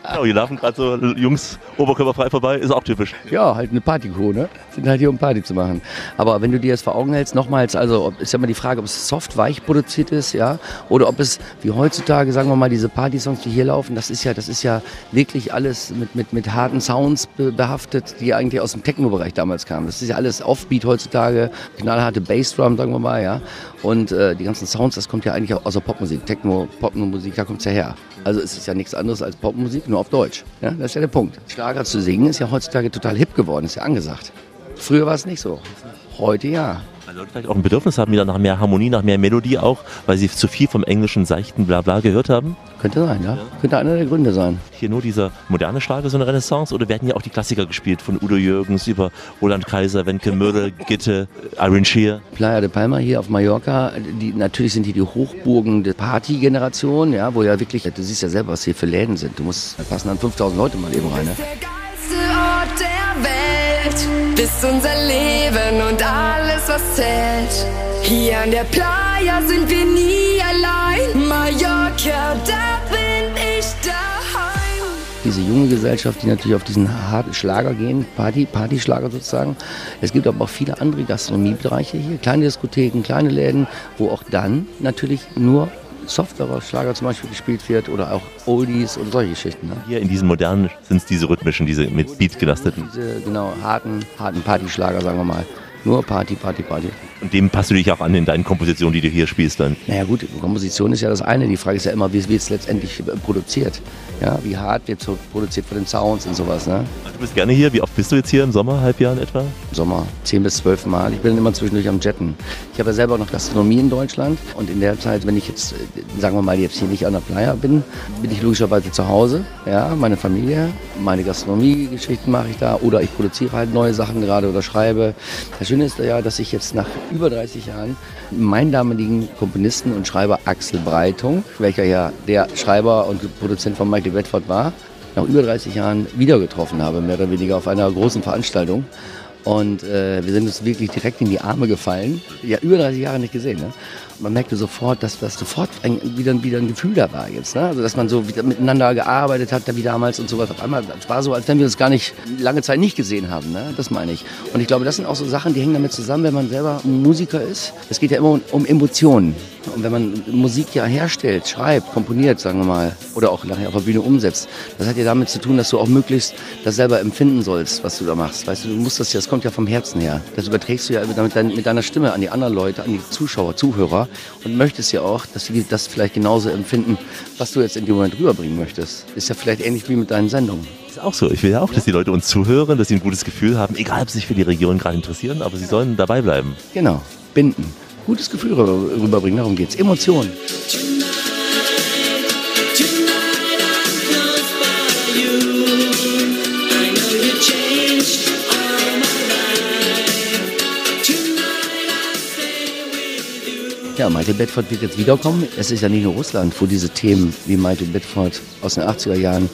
Genau, hier laufen gerade so Jungs oberkörperfrei vorbei, ist auch typisch. Ja, halt eine Partycrew, ne? Sind halt hier, um Party zu machen. Aber wenn du dir das vor Augen hältst, nochmals, also ist ja immer die Frage, ob es soft, weich produziert ist, ja, oder ob es wie heutzutage, sagen wir mal, diese Partysongs, die hier laufen, das ist ja, das ist ja wirklich alles mit, mit, mit harten Sounds be behaftet, die eigentlich aus dem Techno-Bereich damals kamen. Das ist ja alles Offbeat heutzutage, knallharte Bassdrum, sagen wir mal, ja. Und äh, die ganzen Sounds, das kommt ja eigentlich auch aus der Popmusik, Techno, Popmusik, da kommt es ja her. Also es ist ja nichts anderes als Popmusik, nur auf Deutsch. Ja, das ist ja der Punkt. Schlager zu singen ist ja heutzutage total hip geworden, ist ja angesagt. Früher war es nicht so. Heute ja. Weil Leute vielleicht auch ein Bedürfnis haben, wieder nach mehr Harmonie, nach mehr Melodie auch, weil sie zu viel vom englischen seichten Blabla gehört haben. Könnte sein, ja. Könnte einer der Gründe sein. Hier nur dieser moderne Schlager, so eine Renaissance, oder werden hier auch die Klassiker gespielt, von Udo Jürgens über Roland Kaiser, Wenke Mürre, Gitte, Irene Shear? Playa de Palma hier auf Mallorca, die, natürlich sind hier die Hochburgen der Partygeneration, ja, wo ja wirklich, du siehst ja selber, was hier für Läden sind. Du musst, da passen dann 5000 Leute mal eben rein. Ne? Welt, bist unser Leben und alles, was zählt. Hier an der Playa sind wir nie allein. Mallorca, da bin ich daheim. Diese junge Gesellschaft, die natürlich auf diesen harten Schlager gehen, Party, Partyschlager sozusagen. Es gibt aber auch viele andere Gastronomiebereiche hier, kleine Diskotheken, kleine Läden, wo auch dann natürlich nur softerer Schlager zum Beispiel gespielt wird oder auch Oldies und solche Geschichten. Ne? Hier in diesen modernen sind es diese rhythmischen, diese mit Beat gelasteten. Diese genau harten, harten Partyschlager, sagen wir mal. Nur Party, Party, Party. Und dem passt du dich auch an in deinen Kompositionen, die du hier spielst dann. Naja gut, Komposition ist ja das eine. Die Frage ist ja immer, wie wird es letztendlich äh, produziert? Ja, wie hart wird so produziert von den Sounds und sowas. Ne? Du bist gerne hier. Wie oft bist du jetzt hier im Sommer, Halbjahr in etwa? Sommer 10 bis 12 Mal. Ich bin immer zwischendurch am Jetten. Ich habe ja selber noch Gastronomie in Deutschland und in der Zeit, wenn ich jetzt, äh, sagen wir mal, jetzt hier nicht an der Playa bin, bin ich logischerweise zu Hause. Ja, meine Familie, meine Gastronomie-Geschichten mache ich da oder ich produziere halt neue Sachen gerade oder schreibe. Das Schöne ist ja, dass ich jetzt nach über 30 Jahren meinen damaligen Komponisten und Schreiber Axel Breitung, welcher ja der Schreiber und Produzent von Michael Bedford war, nach über 30 Jahren wieder getroffen habe, mehr oder weniger auf einer großen Veranstaltung. Und äh, wir sind uns wirklich direkt in die Arme gefallen. Ja, über 30 Jahre nicht gesehen. Ne? Man merkte sofort, dass das sofort ein, wieder, wieder ein Gefühl da war jetzt. Ne? Also, dass man so miteinander gearbeitet hat, wie damals und sowas. Auf einmal, es war so, als wenn wir uns gar nicht lange Zeit nicht gesehen haben. Ne? Das meine ich. Und ich glaube, das sind auch so Sachen, die hängen damit zusammen, wenn man selber Musiker ist. Es geht ja immer um, um Emotionen. Und wenn man Musik ja herstellt, schreibt, komponiert, sagen wir mal, oder auch nachher auf der Bühne umsetzt, das hat ja damit zu tun, dass du auch möglichst das selber empfinden sollst, was du da machst. Weißt du, du musst das ja, das kommt ja vom Herzen her. Das überträgst du ja mit, dein, mit deiner Stimme an die anderen Leute, an die Zuschauer, Zuhörer und möchtest ja auch, dass sie das vielleicht genauso empfinden, was du jetzt in dem Moment rüberbringen möchtest. Ist ja vielleicht ähnlich wie mit deinen Sendungen. Ist auch so. Ich will ja auch, dass die Leute uns zuhören, dass sie ein gutes Gefühl haben, egal ob sie sich für die Region gerade interessieren, aber sie sollen dabei bleiben. Genau, binden. Gutes Gefühl rüber- rüberbringen, darum geht's. Emotionen. Ja, Michael Bedford wird jetzt wiederkommen. Es ist ja nicht nur Russland, wo diese Themen wie Michael Bedford aus den 80er Jahren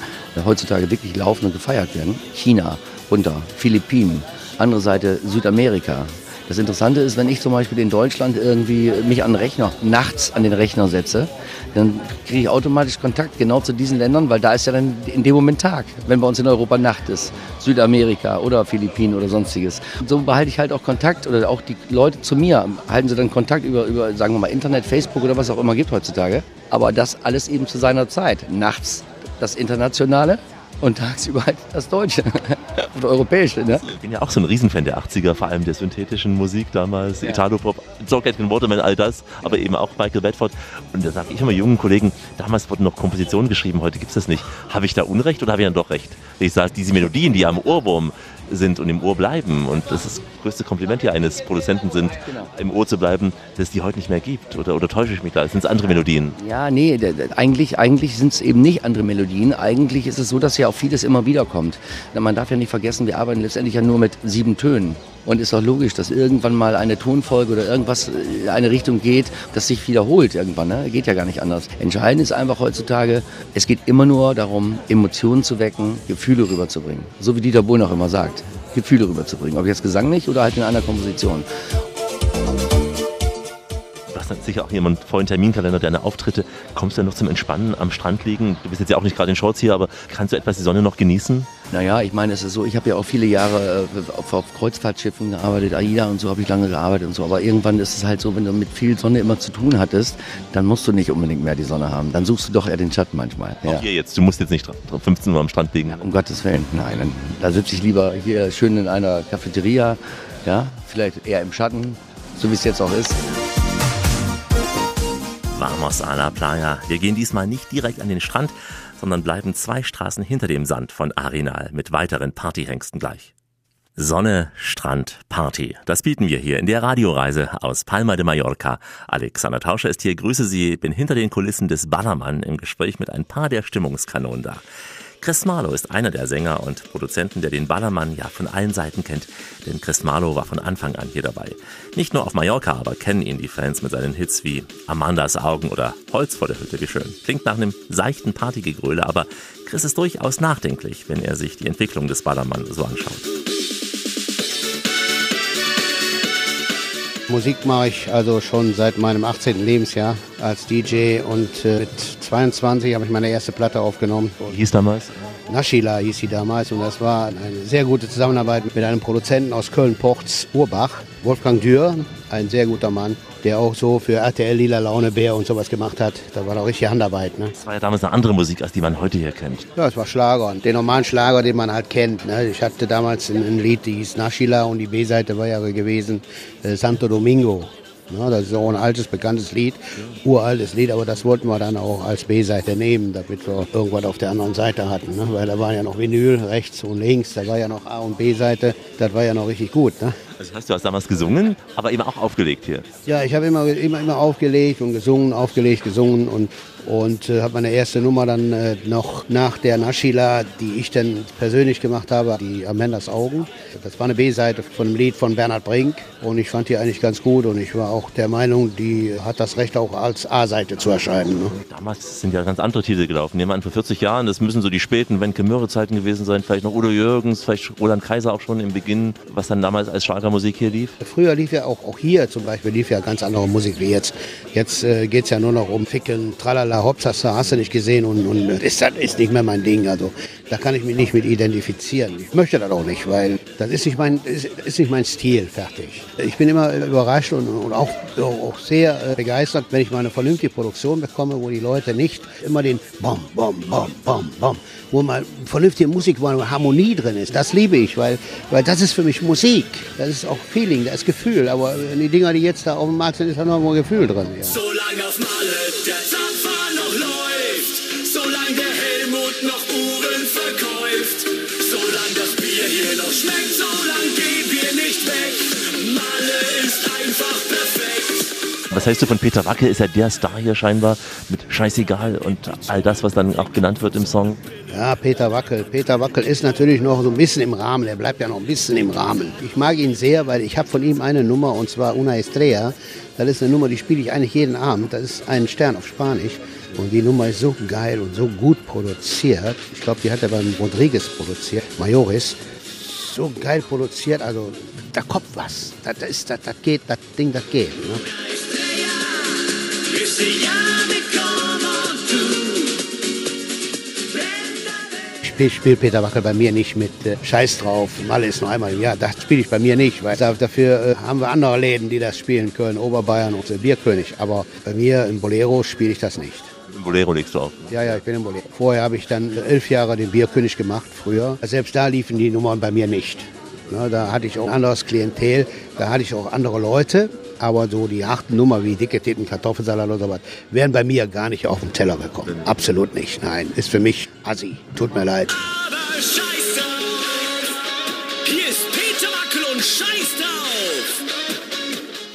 heutzutage wirklich laufen und gefeiert werden. China, runter, Philippinen, andere Seite Südamerika. Das Interessante ist, wenn ich zum Beispiel in Deutschland irgendwie mich an den Rechner, nachts an den Rechner setze, dann kriege ich automatisch Kontakt genau zu diesen Ländern, weil da ist ja dann in dem Moment Tag, wenn bei uns in Europa Nacht ist. Südamerika oder Philippinen oder sonstiges. Und so behalte ich halt auch Kontakt oder auch die Leute zu mir halten sie dann Kontakt über, über, sagen wir mal, Internet, Facebook oder was auch immer gibt heutzutage. Aber das alles eben zu seiner Zeit. Nachts das Internationale und tagsüber halt das Deutsche *laughs* oder Europäische. Ne? Ich bin ja auch so ein Riesenfan der 80er, vor allem der synthetischen Musik damals, Italo-Pop, Socket Waterman, all das, aber eben auch Michael Bedford. Und da sage ich immer jungen Kollegen, damals wurden noch Kompositionen geschrieben, heute gibt es das nicht. Habe ich da Unrecht oder habe ich dann doch recht? Ich sage, diese Melodien, die am Ohrwurm sind und im Ohr bleiben, und das ist das größte Kompliment hier eines Produzenten sind, im Ohr zu bleiben, dass es die heute nicht mehr gibt. Oder, oder täusche ich mich da? Sind es andere Melodien? Ja, nee, eigentlich, eigentlich sind es eben nicht andere Melodien. Eigentlich ist es so, dass ja auch vieles immer wieder kommt. Man darf ja nicht vergessen, wir arbeiten letztendlich ja nur mit sieben Tönen. Und ist auch logisch, dass irgendwann mal eine Tonfolge oder irgendwas in eine Richtung geht, das sich wiederholt irgendwann. Ne? Geht ja gar nicht anders. Entscheidend ist einfach heutzutage, es geht immer nur darum, Emotionen zu wecken, Gefühle rüberzubringen. So wie Dieter Bohlen auch immer sagt. Gefühle rüberzubringen. Ob jetzt gesanglich oder halt in einer Komposition. Du hast sicher auch jemand vollen Terminkalender, deine Auftritte. Kommst du dann noch zum Entspannen am Strand liegen? Du bist jetzt ja auch nicht gerade in Shorts hier, aber kannst du etwas die Sonne noch genießen? Naja, ich meine, es ist so, ich habe ja auch viele Jahre äh, auf, auf Kreuzfahrtschiffen gearbeitet, AIDA und so habe ich lange gearbeitet und so. Aber irgendwann ist es halt so, wenn du mit viel Sonne immer zu tun hattest, dann musst du nicht unbedingt mehr die Sonne haben. Dann suchst du doch eher den Schatten manchmal. Ja. Auch hier jetzt, du musst jetzt nicht 15 Uhr am Strand liegen. Um Gottes Willen, nein. Da sitze ich lieber hier schön in einer Cafeteria, ja, vielleicht eher im Schatten, so wie es jetzt auch ist. Vamos a la Playa. Wir gehen diesmal nicht direkt an den Strand, sondern bleiben zwei Straßen hinter dem Sand von Arenal mit weiteren Partyhengsten gleich. Sonne, Strand, Party. Das bieten wir hier in der Radioreise aus Palma de Mallorca. Alexander Tauscher ist hier, grüße Sie, bin hinter den Kulissen des Ballermann im Gespräch mit ein paar der Stimmungskanonen da. Chris Marlow ist einer der Sänger und Produzenten, der den Ballermann ja von allen Seiten kennt, denn Chris Marlow war von Anfang an hier dabei. Nicht nur auf Mallorca, aber kennen ihn die Fans mit seinen Hits wie Amandas Augen oder Holz vor der Hütte, wie schön. Klingt nach einem seichten Partygegröle, aber Chris ist durchaus nachdenklich, wenn er sich die Entwicklung des Ballermann so anschaut. Musik mache ich also schon seit meinem 18. Lebensjahr als DJ und äh, mit 22 habe ich meine erste Platte aufgenommen. Wie hieß damals? Naschila hieß sie damals und das war eine sehr gute Zusammenarbeit mit einem Produzenten aus Köln-Ports, Urbach, Wolfgang Dürr, ein sehr guter Mann, der auch so für RTL Lila Laune Bär und sowas gemacht hat. Da war doch richtig Handarbeit. Ne? Das war ja damals eine andere Musik, als die man heute hier kennt. Ja, es war Schlager, den normalen Schlager, den man halt kennt. Ne? Ich hatte damals ein, ein Lied, die hieß Naschila und die B-Seite war ja gewesen äh, Santo Domingo. Ja, das ist auch ein altes, bekanntes Lied, uraltes Lied, aber das wollten wir dann auch als B-Seite nehmen, damit wir irgendwas auf der anderen Seite hatten. Ne? Weil da war ja noch Vinyl rechts und links, da war ja noch A- und B-Seite, das war ja noch richtig gut. Ne? Das heißt, du hast damals gesungen, aber eben auch aufgelegt hier. Ja, ich habe immer, immer, immer aufgelegt und gesungen, aufgelegt, gesungen und, und äh, habe meine erste Nummer dann äh, noch nach der Naschila, die ich dann persönlich gemacht habe, die Amandas Augen. Das war eine B-Seite von einem Lied von Bernhard Brink und ich fand die eigentlich ganz gut und ich war auch der Meinung, die hat das Recht auch als A-Seite zu erscheinen. Ne? Damals sind ja ganz andere Titel gelaufen. Nehmen wir an, vor 40 Jahren, das müssen so die späten Wenke-Möhre-Zeiten gewesen sein, vielleicht noch Udo Jürgens, vielleicht Roland Kaiser auch schon im Beginn, was dann damals als Schlagermusik hier lief. Früher lief ja auch, auch hier zum Beispiel, lief ja ganz andere Musik wie jetzt. Jetzt äh, geht es ja nur noch um Ficken, Tralala, Hopsasa, hast du nicht gesehen und, und das ist, nicht mehr mein Ding. Also da kann ich mich nicht mit identifizieren. Ich möchte das auch nicht, weil das ist nicht mein, ist, ist nicht mein Stil, fertig. Ich bin immer überrascht und, und auch, auch sehr äh, begeistert, wenn ich mal eine vernünftige Produktion bekomme, wo die Leute nicht immer den Bom, Bom, Bom, Bom, Bom, wo mal vernünftige Musik, wo Harmonie drin ist. Das liebe ich, weil, weil das ist für mich Musik. Das ist auch Feeling, das ist Gefühl. Aber die Dinger, die jetzt da auf dem Markt sind, ist da noch mal Gefühl drin. Ja. Solange auf Malle der Zapfer Noch Uhren verkäuft, solange das Bier hier noch schmeckt, solange gehen wir nicht weg. Malle ist einfach perfekt. Was heißt du von Peter Wackel? Ist ja der Star hier scheinbar mit Scheißegal und all das, was dann auch genannt wird im Song. Ja, Peter Wackel. Peter Wackel ist natürlich noch so ein bisschen im Rahmen. Er bleibt ja noch ein bisschen im Rahmen. Ich mag ihn sehr, weil ich habe von ihm eine Nummer und zwar Una Estrella. Das ist eine Nummer, die spiele ich eigentlich jeden Abend. Das ist ein Stern auf Spanisch. Und die Nummer ist so geil und so gut produziert. Ich glaube, die hat er beim Rodriguez produziert, Majoris. So geil produziert, also da kommt was. Das, ist, das, das geht, das Ding, das geht. Ne? Spiele spiel Peter Wackel bei mir nicht mit äh, Scheiß drauf. Malle ist nur einmal im Jahr. Das spiele ich bei mir nicht, weil da- dafür äh, haben wir andere Läden, die das spielen können. Oberbayern und der Bierkönig. Aber bei mir im Bolero spiele ich das nicht. Im Bolero legst du auf. Ja, ja, ich bin im Bolero. Vorher habe ich dann elf Jahre den Bierkönig gemacht, früher. Selbst da liefen die Nummern bei mir nicht. Ne, da hatte ich auch ein anderes Klientel, da hatte ich auch andere Leute. Aber so die harten Nummer wie dicke Titten, Kartoffelsalat oder sowas, wären bei mir gar nicht auf den Teller gekommen. Absolut nicht, nein. Ist für mich assi. Tut mir leid.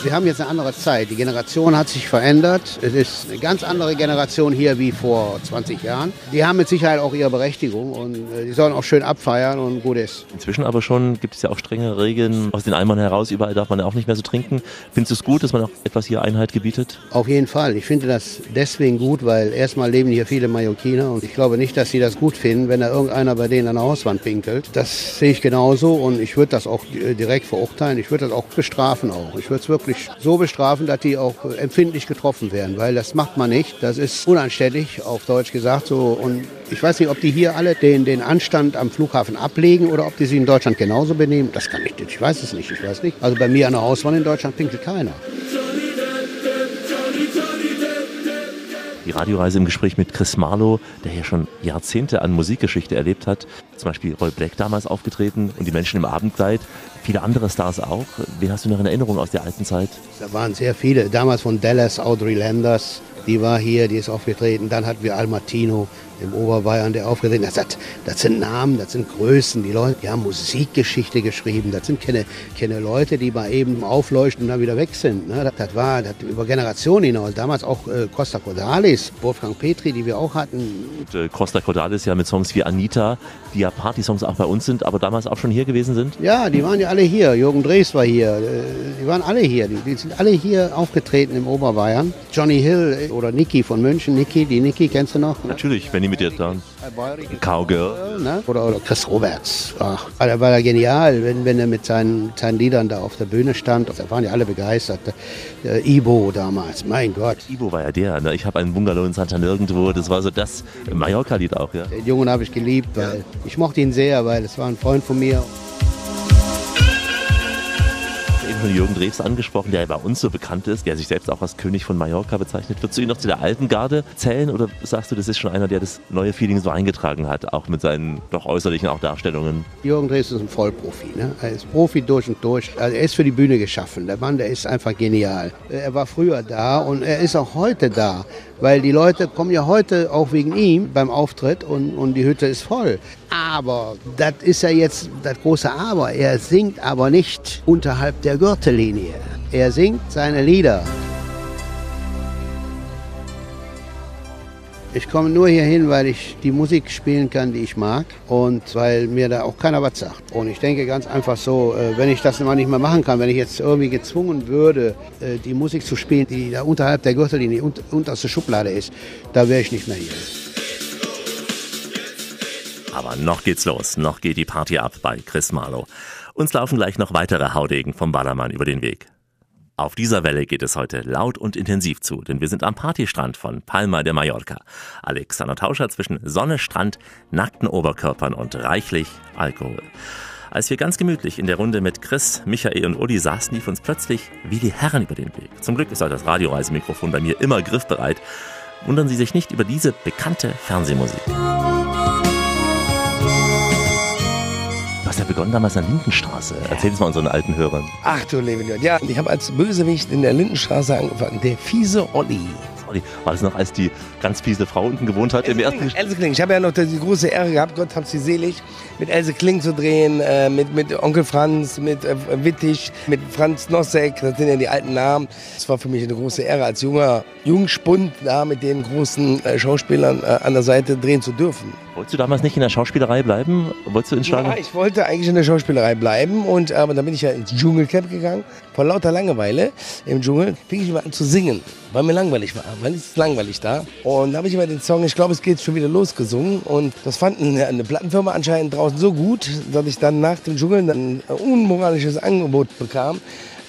Wir haben jetzt eine andere Zeit. Die Generation hat sich verändert. Es ist eine ganz andere Generation hier wie vor 20 Jahren. Die haben mit Sicherheit auch ihre Berechtigung und äh, die sollen auch schön abfeiern und gut ist. Inzwischen aber schon gibt es ja auch strenge Regeln. Aus den Eimern heraus, überall darf man ja auch nicht mehr so trinken. Findest du es gut, dass man auch etwas hier Einheit gebietet? Auf jeden Fall. Ich finde das deswegen gut, weil erstmal leben hier viele Mallorquiner und ich glaube nicht, dass sie das gut finden, wenn da irgendeiner bei denen an der Hauswand pinkelt. Das sehe ich genauso und ich würde das auch äh, direkt verurteilen. Ich würde das auch bestrafen auch. Ich würde es wirklich so bestrafen, dass die auch äh, empfindlich getroffen werden, weil das macht man nicht. Das ist unanständig, auf Deutsch gesagt so. Und ich weiß nicht, ob die hier alle den, den Anstand am Flughafen ablegen oder ob die sich in Deutschland genauso benehmen. Das kann ich nicht. Ich weiß es nicht. Ich weiß nicht. Also bei mir an der Hauswand in Deutschland pinkelt keiner. Die Radioreise im Gespräch mit Chris Marlow, der hier schon Jahrzehnte an Musikgeschichte erlebt hat. Zum Beispiel Roy Black damals aufgetreten und die Menschen im Abendkleid. Viele andere Stars auch. Wen hast du noch in Erinnerung aus der alten Zeit? Da waren sehr viele. Damals von Dallas, Audrey Landers, die war hier, die ist aufgetreten. Dann hatten wir Al Martino im Oberbayern, der aufgetreten ist. Das, das sind Namen, das sind Größen. Die Leute, die haben Musikgeschichte geschrieben. Das sind keine, keine Leute, die mal eben aufleuchten und dann wieder weg sind. Ne? Das, das war das über Generationen hinaus. Damals auch äh, Costa Cordalis, Wolfgang Petri, die wir auch hatten. Und, äh, Costa Cordalis ja mit Songs wie Anita, die ja Party-Songs auch bei uns sind, aber damals auch schon hier gewesen sind. Ja, die waren ja alle hier. Jürgen Drees war hier. äh, Die waren alle hier. Die, die sind alle hier aufgetreten im Oberbayern. Johnny Hill äh, oder Niki von München. Niki, die Niki kennst du noch? Ne? Natürlich, wenn die mit dir dann. Cowgirl. Ne? Oder, oder Chris Roberts. Ach, war, der- war er genial, wenn, wenn er mit seinen, seinen Liedern da auf der Bühne stand. Da waren ja alle begeistert. Äh, Ibo damals, mein Gott. Ibo war ja der. Ne? Ich habe einen Bungalow in Santa Nirgendwo. Das war so das Mallorca-Lied auch, ja. Den Jungen habe ich geliebt, weil ich mochte ihn sehr, weil es war ein Freund von mir. Eben von Jürgen Drews angesprochen, der bei uns so bekannt ist, der sich selbst auch als König von Mallorca bezeichnet. Würdest du ihn noch zu der alten Garde zählen oder sagst du, das ist schon einer, der das neue Feeling so eingetragen hat, auch mit seinen doch äußerlichen auch Darstellungen? Jürgen Drees ist ein Vollprofi. Ne? Er ist Profi durch und durch. Also er ist für die Bühne geschaffen. Der Mann, der ist einfach genial. Er war früher da und er ist auch heute da. Weil die Leute kommen ja heute auch wegen ihm beim Auftritt und, und die Hütte ist voll. Aber das ist ja jetzt das große Aber. Er singt aber nicht unterhalb der Gürtellinie. Er singt seine Lieder. Ich komme nur hier hin, weil ich die Musik spielen kann, die ich mag und weil mir da auch keiner was sagt. Und ich denke ganz einfach so, äh, wenn ich das mal nicht mehr machen kann, wenn ich jetzt irgendwie gezwungen würde, äh, die Musik zu spielen, die da unterhalb der Gürtellinie unterste Schublade ist, da wäre ich nicht mehr hier. Aber noch geht's los, noch geht die Party ab bei Chris Marlow. Uns laufen gleich noch weitere Haudegen vom Ballermann über den Weg. Auf dieser Welle geht es heute laut und intensiv zu, denn wir sind am Partystrand von Palma de Mallorca. Alexander Tauscher zwischen Sonne, Strand, nackten Oberkörpern und reichlich Alkohol. Als wir ganz gemütlich in der Runde mit Chris, Michael und Uli saßen, lief uns plötzlich wie die Herren über den Weg. Zum Glück ist auch das Radioreisemikrofon bei mir immer griffbereit. Wundern Sie sich nicht über diese bekannte Fernsehmusik. Begonnen damals an der Lindenstraße. Erzähl es mal unseren alten Hörern. Ach du Leben, ja, ich habe als Bösewicht in der Lindenstraße angefangen. Der fiese Olli. Olli, war das noch, als die ganz fiese Frau unten gewohnt hat im ersten Else Kling. Ich habe ja noch die große Ehre gehabt, Gott hab sie selig, mit Else Kling zu drehen, äh, mit, mit Onkel Franz, mit äh, Wittig, mit Franz Nossek, das sind ja die alten Namen. Es war für mich eine große Ehre, als junger Jungspund da mit den großen äh, Schauspielern äh, an der Seite drehen zu dürfen. Wolltest du damals nicht in der Schauspielerei bleiben? Wolltest du ins Stadion? Ja, ich wollte eigentlich in der Schauspielerei bleiben, und, aber dann bin ich ja ins Dschungelcamp gegangen. Vor lauter Langeweile im Dschungel fing ich mal an zu singen, weil mir langweilig war, weil es ist langweilig da. Und da habe ich immer den Song, ich glaube, es geht schon wieder los, gesungen. Und das fand eine, eine Plattenfirma anscheinend draußen so gut, dass ich dann nach dem Dschungel ein unmoralisches Angebot bekam,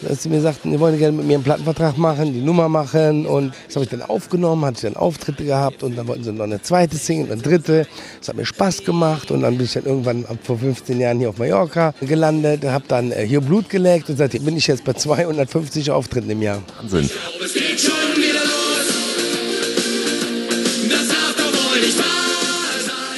dass sie mir sagten, die wollen gerne mit mir einen Plattenvertrag machen, die Nummer machen. Und das habe ich dann aufgenommen, hatte dann Auftritte gehabt und dann wollten sie noch eine zweite Single, eine dritte. Das hat mir Spaß gemacht und dann bin ich dann irgendwann vor 15 Jahren hier auf Mallorca gelandet, habe dann äh, hier Blut geleckt und seitdem bin ich jetzt bei 250 Auftritten im Jahr. Wahnsinn.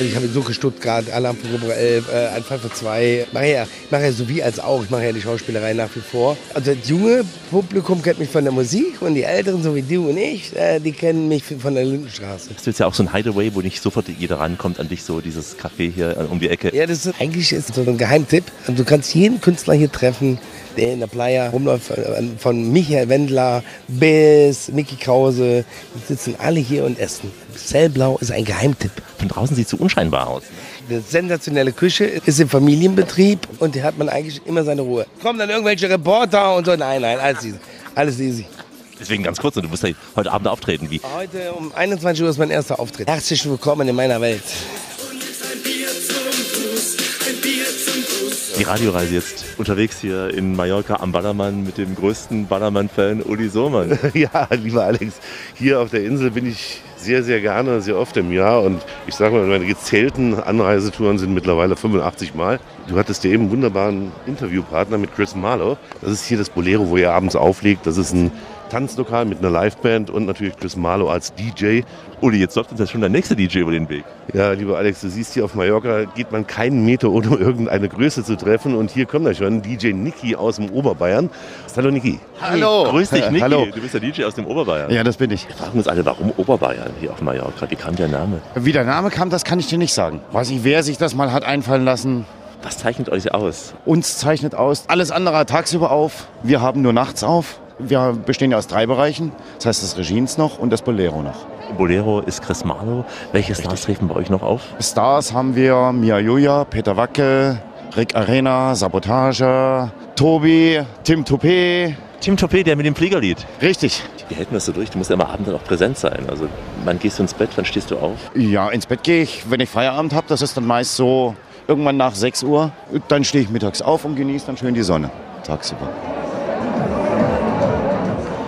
Ich habe in Suche Stuttgart, Alarm für Cobra 11, äh, ein Fall für zwei. Ich mache ja, ich mache ja so wie als auch. Ich mache ja die Schauspielerei nach wie vor. Also das junge Publikum kennt mich von der Musik und die Älteren, so wie du und ich, äh, die kennen mich von der Lindenstraße. Das ist jetzt ja auch so ein Hideaway, wo nicht sofort jeder rankommt an dich, so dieses Café hier äh, um die Ecke. Ja, das ist eigentlich ist so ein Geheimtipp. Also du kannst jeden Künstler hier treffen, der in der Playa rumläuft, äh, von Michael Wendler bis Mickey Krause. Die sitzen alle hier und essen. Zellblau ist ein Geheimtipp. Von draußen sieht es so unscheinbar aus. Eine sensationelle Küche ist im Familienbetrieb und hier hat man eigentlich immer seine Ruhe. Kommen dann irgendwelche Reporter und so. Nein, nein, alles easy. Alles easy. Deswegen ganz kurz, und du ja heute Abend auftreten. Wie? Heute um 21 Uhr ist mein erster Auftritt. Herzlich willkommen in meiner Welt. Die Radioreise jetzt unterwegs hier in Mallorca am Ballermann mit dem größten Ballermann-Fan Uli Sohmann. *laughs* Ja, lieber Alex, hier auf der Insel bin ich sehr, sehr gerne, sehr oft im Jahr. Und ich sage mal, meine gezählten Anreisetouren sind mittlerweile 85 Mal. Du hattest ja eben einen wunderbaren Interviewpartner mit Chris Marlowe. Das ist hier das Bolero, wo ihr abends auflegt. Das ist ein Tanzlokal mit einer Liveband und natürlich Chris Marlowe als DJ. Uli, jetzt läuft uns ja schon der nächste DJ über den Weg. Ja, lieber Alex, du siehst hier auf Mallorca geht man keinen Meter ohne irgendeine Größe zu treffen. Und hier kommt er schon, DJ Niki aus dem Oberbayern. Hallo Niki. Hallo. Grüß dich, *laughs* Niki. hallo. Du bist der DJ aus dem Oberbayern. Ja, das bin ich. Wir fragen uns alle, warum Oberbayern hier auf Mallorca? Wie kam der Name? Wie der Name kam, das kann ich dir nicht sagen. Weiß ich, wer sich das mal hat einfallen lassen. Was zeichnet euch aus? Uns zeichnet aus, alles andere hat tagsüber auf. Wir haben nur nachts auf. Wir bestehen ja aus drei Bereichen. Das heißt das Regines noch und das Bolero noch. Bolero ist Chris Marlow. Welche Stars treten bei euch noch auf? Stars haben wir Mia Julia, Peter Wacke, Rick Arena, Sabotage, Tobi, Tim Toupé. Tim Toupé, der mit dem Fliegerlied. Richtig. Wie hält man das so durch? Du musst ja immer abends auch präsent sein. Also, wann gehst du ins Bett? Wann stehst du auf? Ja, ins Bett gehe ich, wenn ich Feierabend habe. Das ist dann meist so irgendwann nach 6 Uhr. Dann stehe ich mittags auf und genieße dann schön die Sonne tagsüber.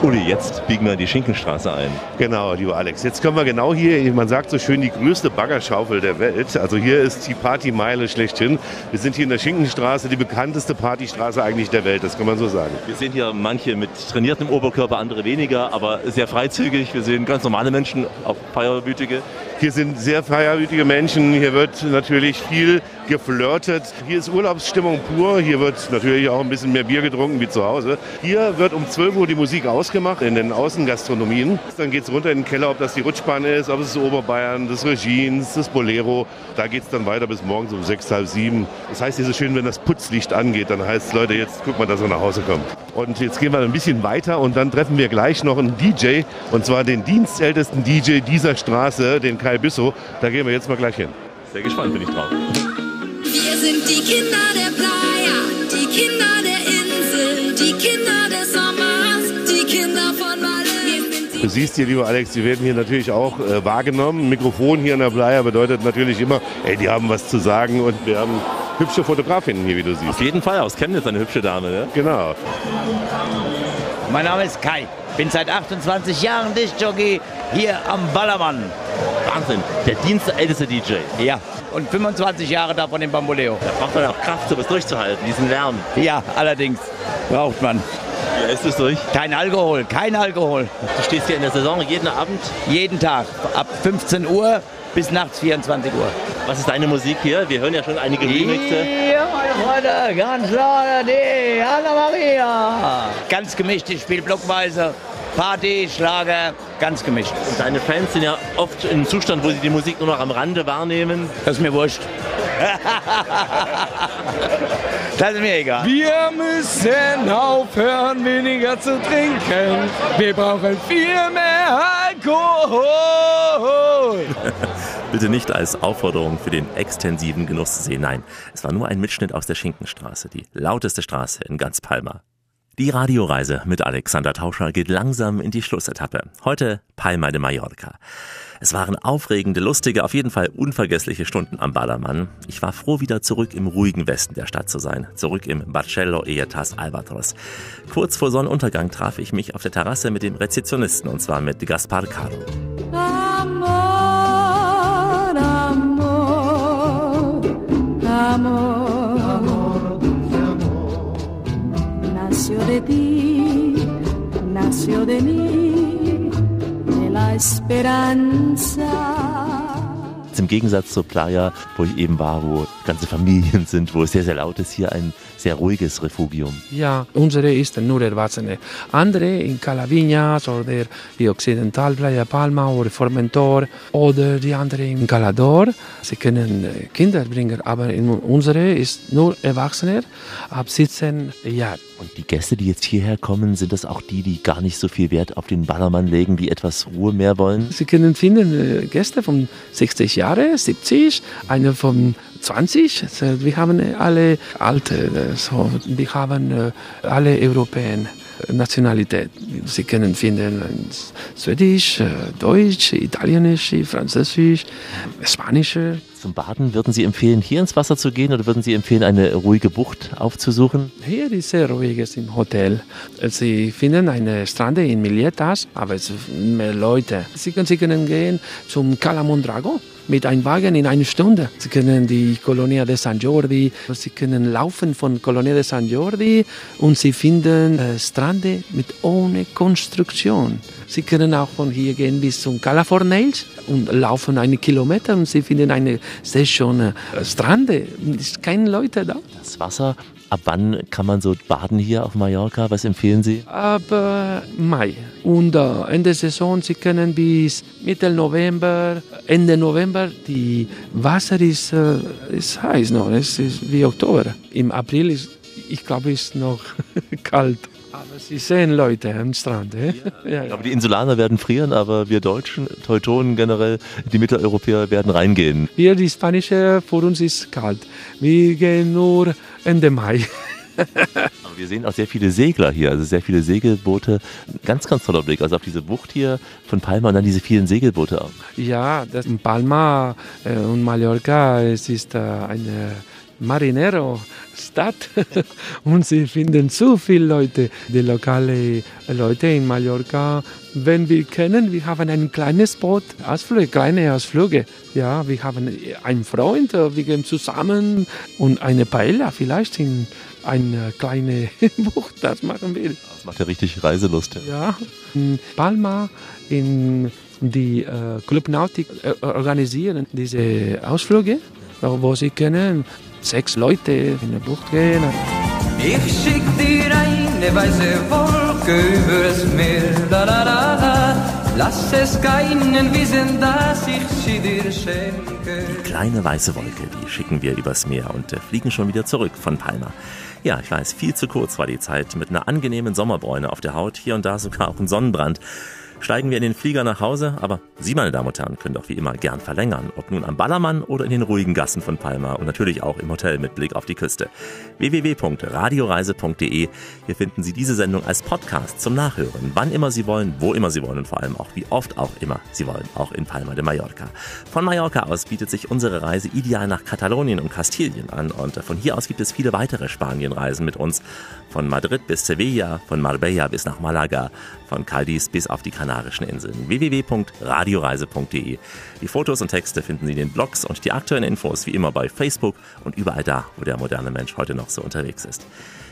Uli, jetzt biegen wir die Schinkenstraße ein. Genau, lieber Alex. Jetzt kommen wir genau hier, man sagt so schön, die größte Baggerschaufel der Welt. Also hier ist die Partymeile schlechthin. Wir sind hier in der Schinkenstraße, die bekannteste Partystraße eigentlich der Welt, das kann man so sagen. Wir sehen hier manche mit trainiertem Oberkörper, andere weniger, aber sehr freizügig. Wir sehen ganz normale Menschen, auch feierwütige. Hier sind sehr feierwütige Menschen, hier wird natürlich viel geflirtet. Hier ist Urlaubsstimmung pur, hier wird natürlich auch ein bisschen mehr Bier getrunken wie zu Hause. Hier wird um 12 Uhr die Musik ausgemacht in den Außengastronomien. Dann geht es runter in den Keller, ob das die Rutschbahn ist, ob es Oberbayern, das Regines, das Bolero. Da geht es dann weiter bis morgens um sechs, halb sieben. Das heißt, hier ist es schön, wenn das Putzlicht angeht, dann heißt es, Leute, jetzt guck mal, dass er nach Hause kommt. Und jetzt gehen wir ein bisschen weiter und dann treffen wir gleich noch einen DJ, und zwar den dienstältesten DJ dieser Straße, den Kai Büssow. Da gehen wir jetzt mal gleich hin. Sehr gespannt bin ich drauf. Wir sind die Kinder der Playa, die Kinder der Insel, die Kinder des Du siehst hier, lieber Alex, die werden hier natürlich auch äh, wahrgenommen. Ein Mikrofon hier an der Playa bedeutet natürlich immer, ey, die haben was zu sagen und wir haben hübsche Fotografinnen hier, wie du siehst. Auf jeden Fall aus Chemnitz eine hübsche Dame, ne? Genau. Mein Name ist Kai. Bin seit 28 Jahren Diskjockey hier am Ballermann. Wahnsinn, der dienstälteste DJ. Ja, und 25 Jahre davon im Bamboleo. Da braucht man auch Kraft, sowas durchzuhalten, diesen Lärm. Ja, allerdings braucht man. Wie ist es durch? Kein Alkohol, kein Alkohol. Du stehst hier in der Saison jeden Abend? Jeden Tag, ab 15 Uhr bis nachts 24 Uhr. Was ist deine Musik hier? Wir hören ja schon einige Remixe. Ja, meine Freunde, ganz klar, die Anna Maria. Ganz gemischt, ich spiele blockweise. Party, Schlager, ganz gemischt. Und deine Fans sind ja oft in einem Zustand, wo sie die Musik nur noch am Rande wahrnehmen. Das ist mir wurscht. *laughs* das ist mir egal. Wir müssen aufhören, weniger zu trinken. Wir brauchen viel mehr Alkohol. *laughs* Bitte nicht als Aufforderung für den extensiven Genuss sehen. Nein, es war nur ein Mitschnitt aus der Schinkenstraße, die lauteste Straße in ganz Palma. Die Radioreise mit Alexander Tauscher geht langsam in die Schlussetappe. Heute Palma de Mallorca. Es waren aufregende, lustige, auf jeden Fall unvergessliche Stunden am Ballermann. Ich war froh, wieder zurück im ruhigen Westen der Stadt zu sein. Zurück im Barcello Eetas Albatros. Kurz vor Sonnenuntergang traf ich mich auf der Terrasse mit dem Rezeptionisten und zwar mit Gaspar Caro. Amor, amor, amor, nació de ti, nació de mí, la esperanza. Im Gegensatz zur Playa, wo ich eben war, wo ganze Familien sind, wo es sehr, sehr laut ist, hier ein sehr ruhiges Refugium. Ja, unsere ist nur Erwachsene. Andere in Calaviñas oder die Occidental Playa Palma oder Formentor oder die andere in Calador. Sie können äh, Kinder bringen, aber in unsere ist nur Erwachsene ab 17 Jahren. Und die Gäste, die jetzt hierher kommen, sind das auch die, die gar nicht so viel Wert auf den Ballermann legen, die etwas Ruhe mehr wollen? Sie können finden äh, Gäste von 60 Jahren, 70, eine von 20. Also Wir haben alle alte, äh, so, wir haben äh, alle Europäen. Nationalität. Sie können finden äh, Schwedisch, äh, Deutsch, Italienisch, Französisch, Spanisch. Zum Baden würden Sie empfehlen, hier ins Wasser zu gehen oder würden Sie empfehlen, eine ruhige Bucht aufzusuchen? Hier ist sehr ruhiges im Hotel. Sie finden eine Strand in Milietas, aber es sind mehr Leute. Sie können, Sie können gehen zum Cala Mondrago mit einem Wagen in einer Stunde. Sie können die Colonia de San Jordi, Sie können laufen von Colonia de San Jordi und Sie finden äh, Strände mit ohne Konstruktion. Sie können auch von hier gehen bis zum Cala Fornells und laufen einen Kilometer und Sie finden eine sehr schöne äh, Strände. Es sind keine Leute da. Das Wasser, ab wann kann man so baden hier auf Mallorca? Was empfehlen Sie? Ab äh, Mai. Und äh, Ende Saison, Sie können bis Mitte November, Ende November, die Wasser ist, äh, ist heiß noch, es ist wie Oktober. Im April ist, ich glaube, ist noch *laughs* kalt. Aber Sie sehen Leute am Strand. Eh? Ja. *laughs* Ich glaube, die Insulaner werden frieren, aber wir Deutschen, Teutonen generell, die Mitteleuropäer werden reingehen. Hier, die Spanische, für uns ist kalt. Wir gehen nur Ende Mai. *laughs* Aber wir sehen auch sehr viele Segler hier, also sehr viele Segelboote. Ganz, ganz toller Blick. Also auf diese Bucht hier von Palma und dann diese vielen Segelboote auch. Ja, das in Palma äh, und Mallorca, es ist äh, eine Marinero-Stadt *laughs* und sie finden zu viele Leute, die lokalen Leute in Mallorca. Wenn wir können, wir haben ein kleines Boot, Ausflüge, kleine Ausflüge. Ja, wir haben einen Freund, äh, wir gehen zusammen und eine Paella vielleicht in eine kleine *laughs* Bucht, das machen wir. Das macht ja richtig Reiselust. Ja, in Palma, in Die äh, Club Nautic äh, organisieren diese Ausflüge, wo sie können sechs Leute in die Bucht gehen. Ich schick dir eine weiße Wolke übers Meer, la la la la. Lass es keinen wissen, dass ich sie dir schenke. Kleine weiße Wolke, die schicken wir übers Meer und äh, fliegen schon wieder zurück von Palma. Ja, ich weiß, viel zu kurz war die Zeit mit einer angenehmen Sommerbräune auf der Haut, hier und da sogar auch ein Sonnenbrand. Steigen wir in den Flieger nach Hause, aber Sie, meine Damen und Herren, können doch wie immer gern verlängern, ob nun am Ballermann oder in den ruhigen Gassen von Palma und natürlich auch im Hotel mit Blick auf die Küste. www.radioreise.de. Hier finden Sie diese Sendung als Podcast zum Nachhören, wann immer Sie wollen, wo immer Sie wollen und vor allem auch wie oft auch immer Sie wollen, auch in Palma de Mallorca. Von Mallorca aus bietet sich unsere Reise ideal nach Katalonien und Kastilien an und von hier aus gibt es viele weitere Spanienreisen mit uns. Von Madrid bis Sevilla, von Marbella bis nach Malaga, von Cadiz bis auf die Kanarischen Inseln. www.radioreise.de. Die Fotos und Texte finden Sie in den Blogs und die aktuellen Infos wie immer bei Facebook und überall da, wo der moderne Mensch heute noch so unterwegs ist.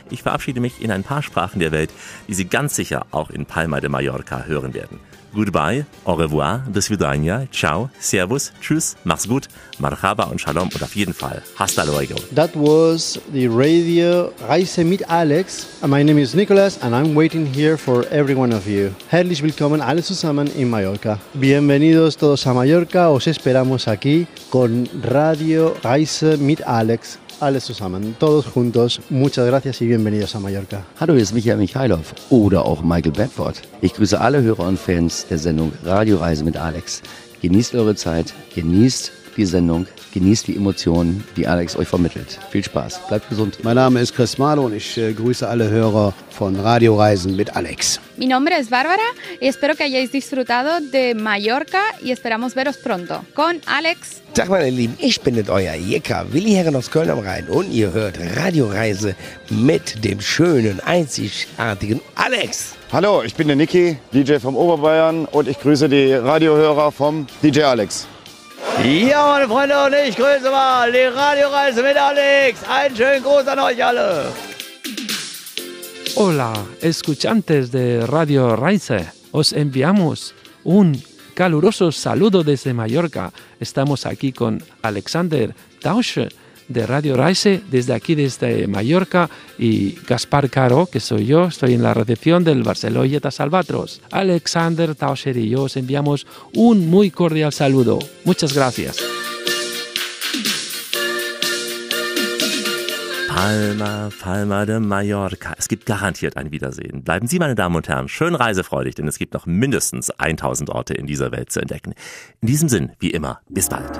Ich verabschiede mich in ein paar Sprachen der Welt, die Sie ganz sicher auch in Palma de Mallorca hören werden. Goodbye, au revoir, do svidania, ciao, servus, tschüss, mach's gut, marhaba und shalom und auf jeden Fall hasta luego. That was the radio Reise mit Alex. My name is Nicholas and I'm waiting here for every one of you. Herzlich willkommen alle zusammen in Mallorca. Bienvenidos todos a Mallorca. Os esperamos aquí con Radio Reise mit Alex. Alles zusammen, todos juntos. Muchas gracias y bienvenidos a Mallorca. Hallo, hier ist Michael Michailov oder auch Michael Bedford. Ich grüße alle Hörer und Fans der Sendung Radioreise mit Alex. Genießt eure Zeit, genießt die Sendung, genießt die Emotionen, die Alex euch vermittelt. Viel Spaß, bleibt gesund. Mein Name ist Chris Malo und ich äh, grüße alle Hörer von Radioreisen mit Alex. Mi nombre es Bárbara y espero que hayáis disfrutado de Mallorca y esperamos veros pronto con Alex. Tag meine Lieben, ich bin nicht euer Jecker, Willi Herren aus Köln am Rhein und ihr hört Radioreise mit dem schönen, einzigartigen Alex. Hallo, ich bin der Niki, DJ vom Oberbayern und ich grüße die Radiohörer vom DJ Alex. Ja, meine Freunde, und ich grüße mal die Radioreise mit Alex. Einen schönen Gruß an euch alle. Hola, escuchantes de Radio Reise. Os enviamos un caluroso saludo desde Mallorca. Estamos aquí con Alexander Tausche de Radio Reise, desde aquí, desde Mallorca, y Gaspar Caro, que soy yo, estoy en la recepción del Barceloyetas Albatros. Alexander Tauscher y yo os enviamos un muy cordial saludo. Muchas gracias. Palma, Palma de Mallorca. Es gibt garantiert ein Wiedersehen. Bleiben Sie, meine Damen und Herren, schön reisefreudig, denn es gibt noch mindestens 1000 Orte in dieser Welt zu entdecken. In diesem Sinn, wie immer, bis bald.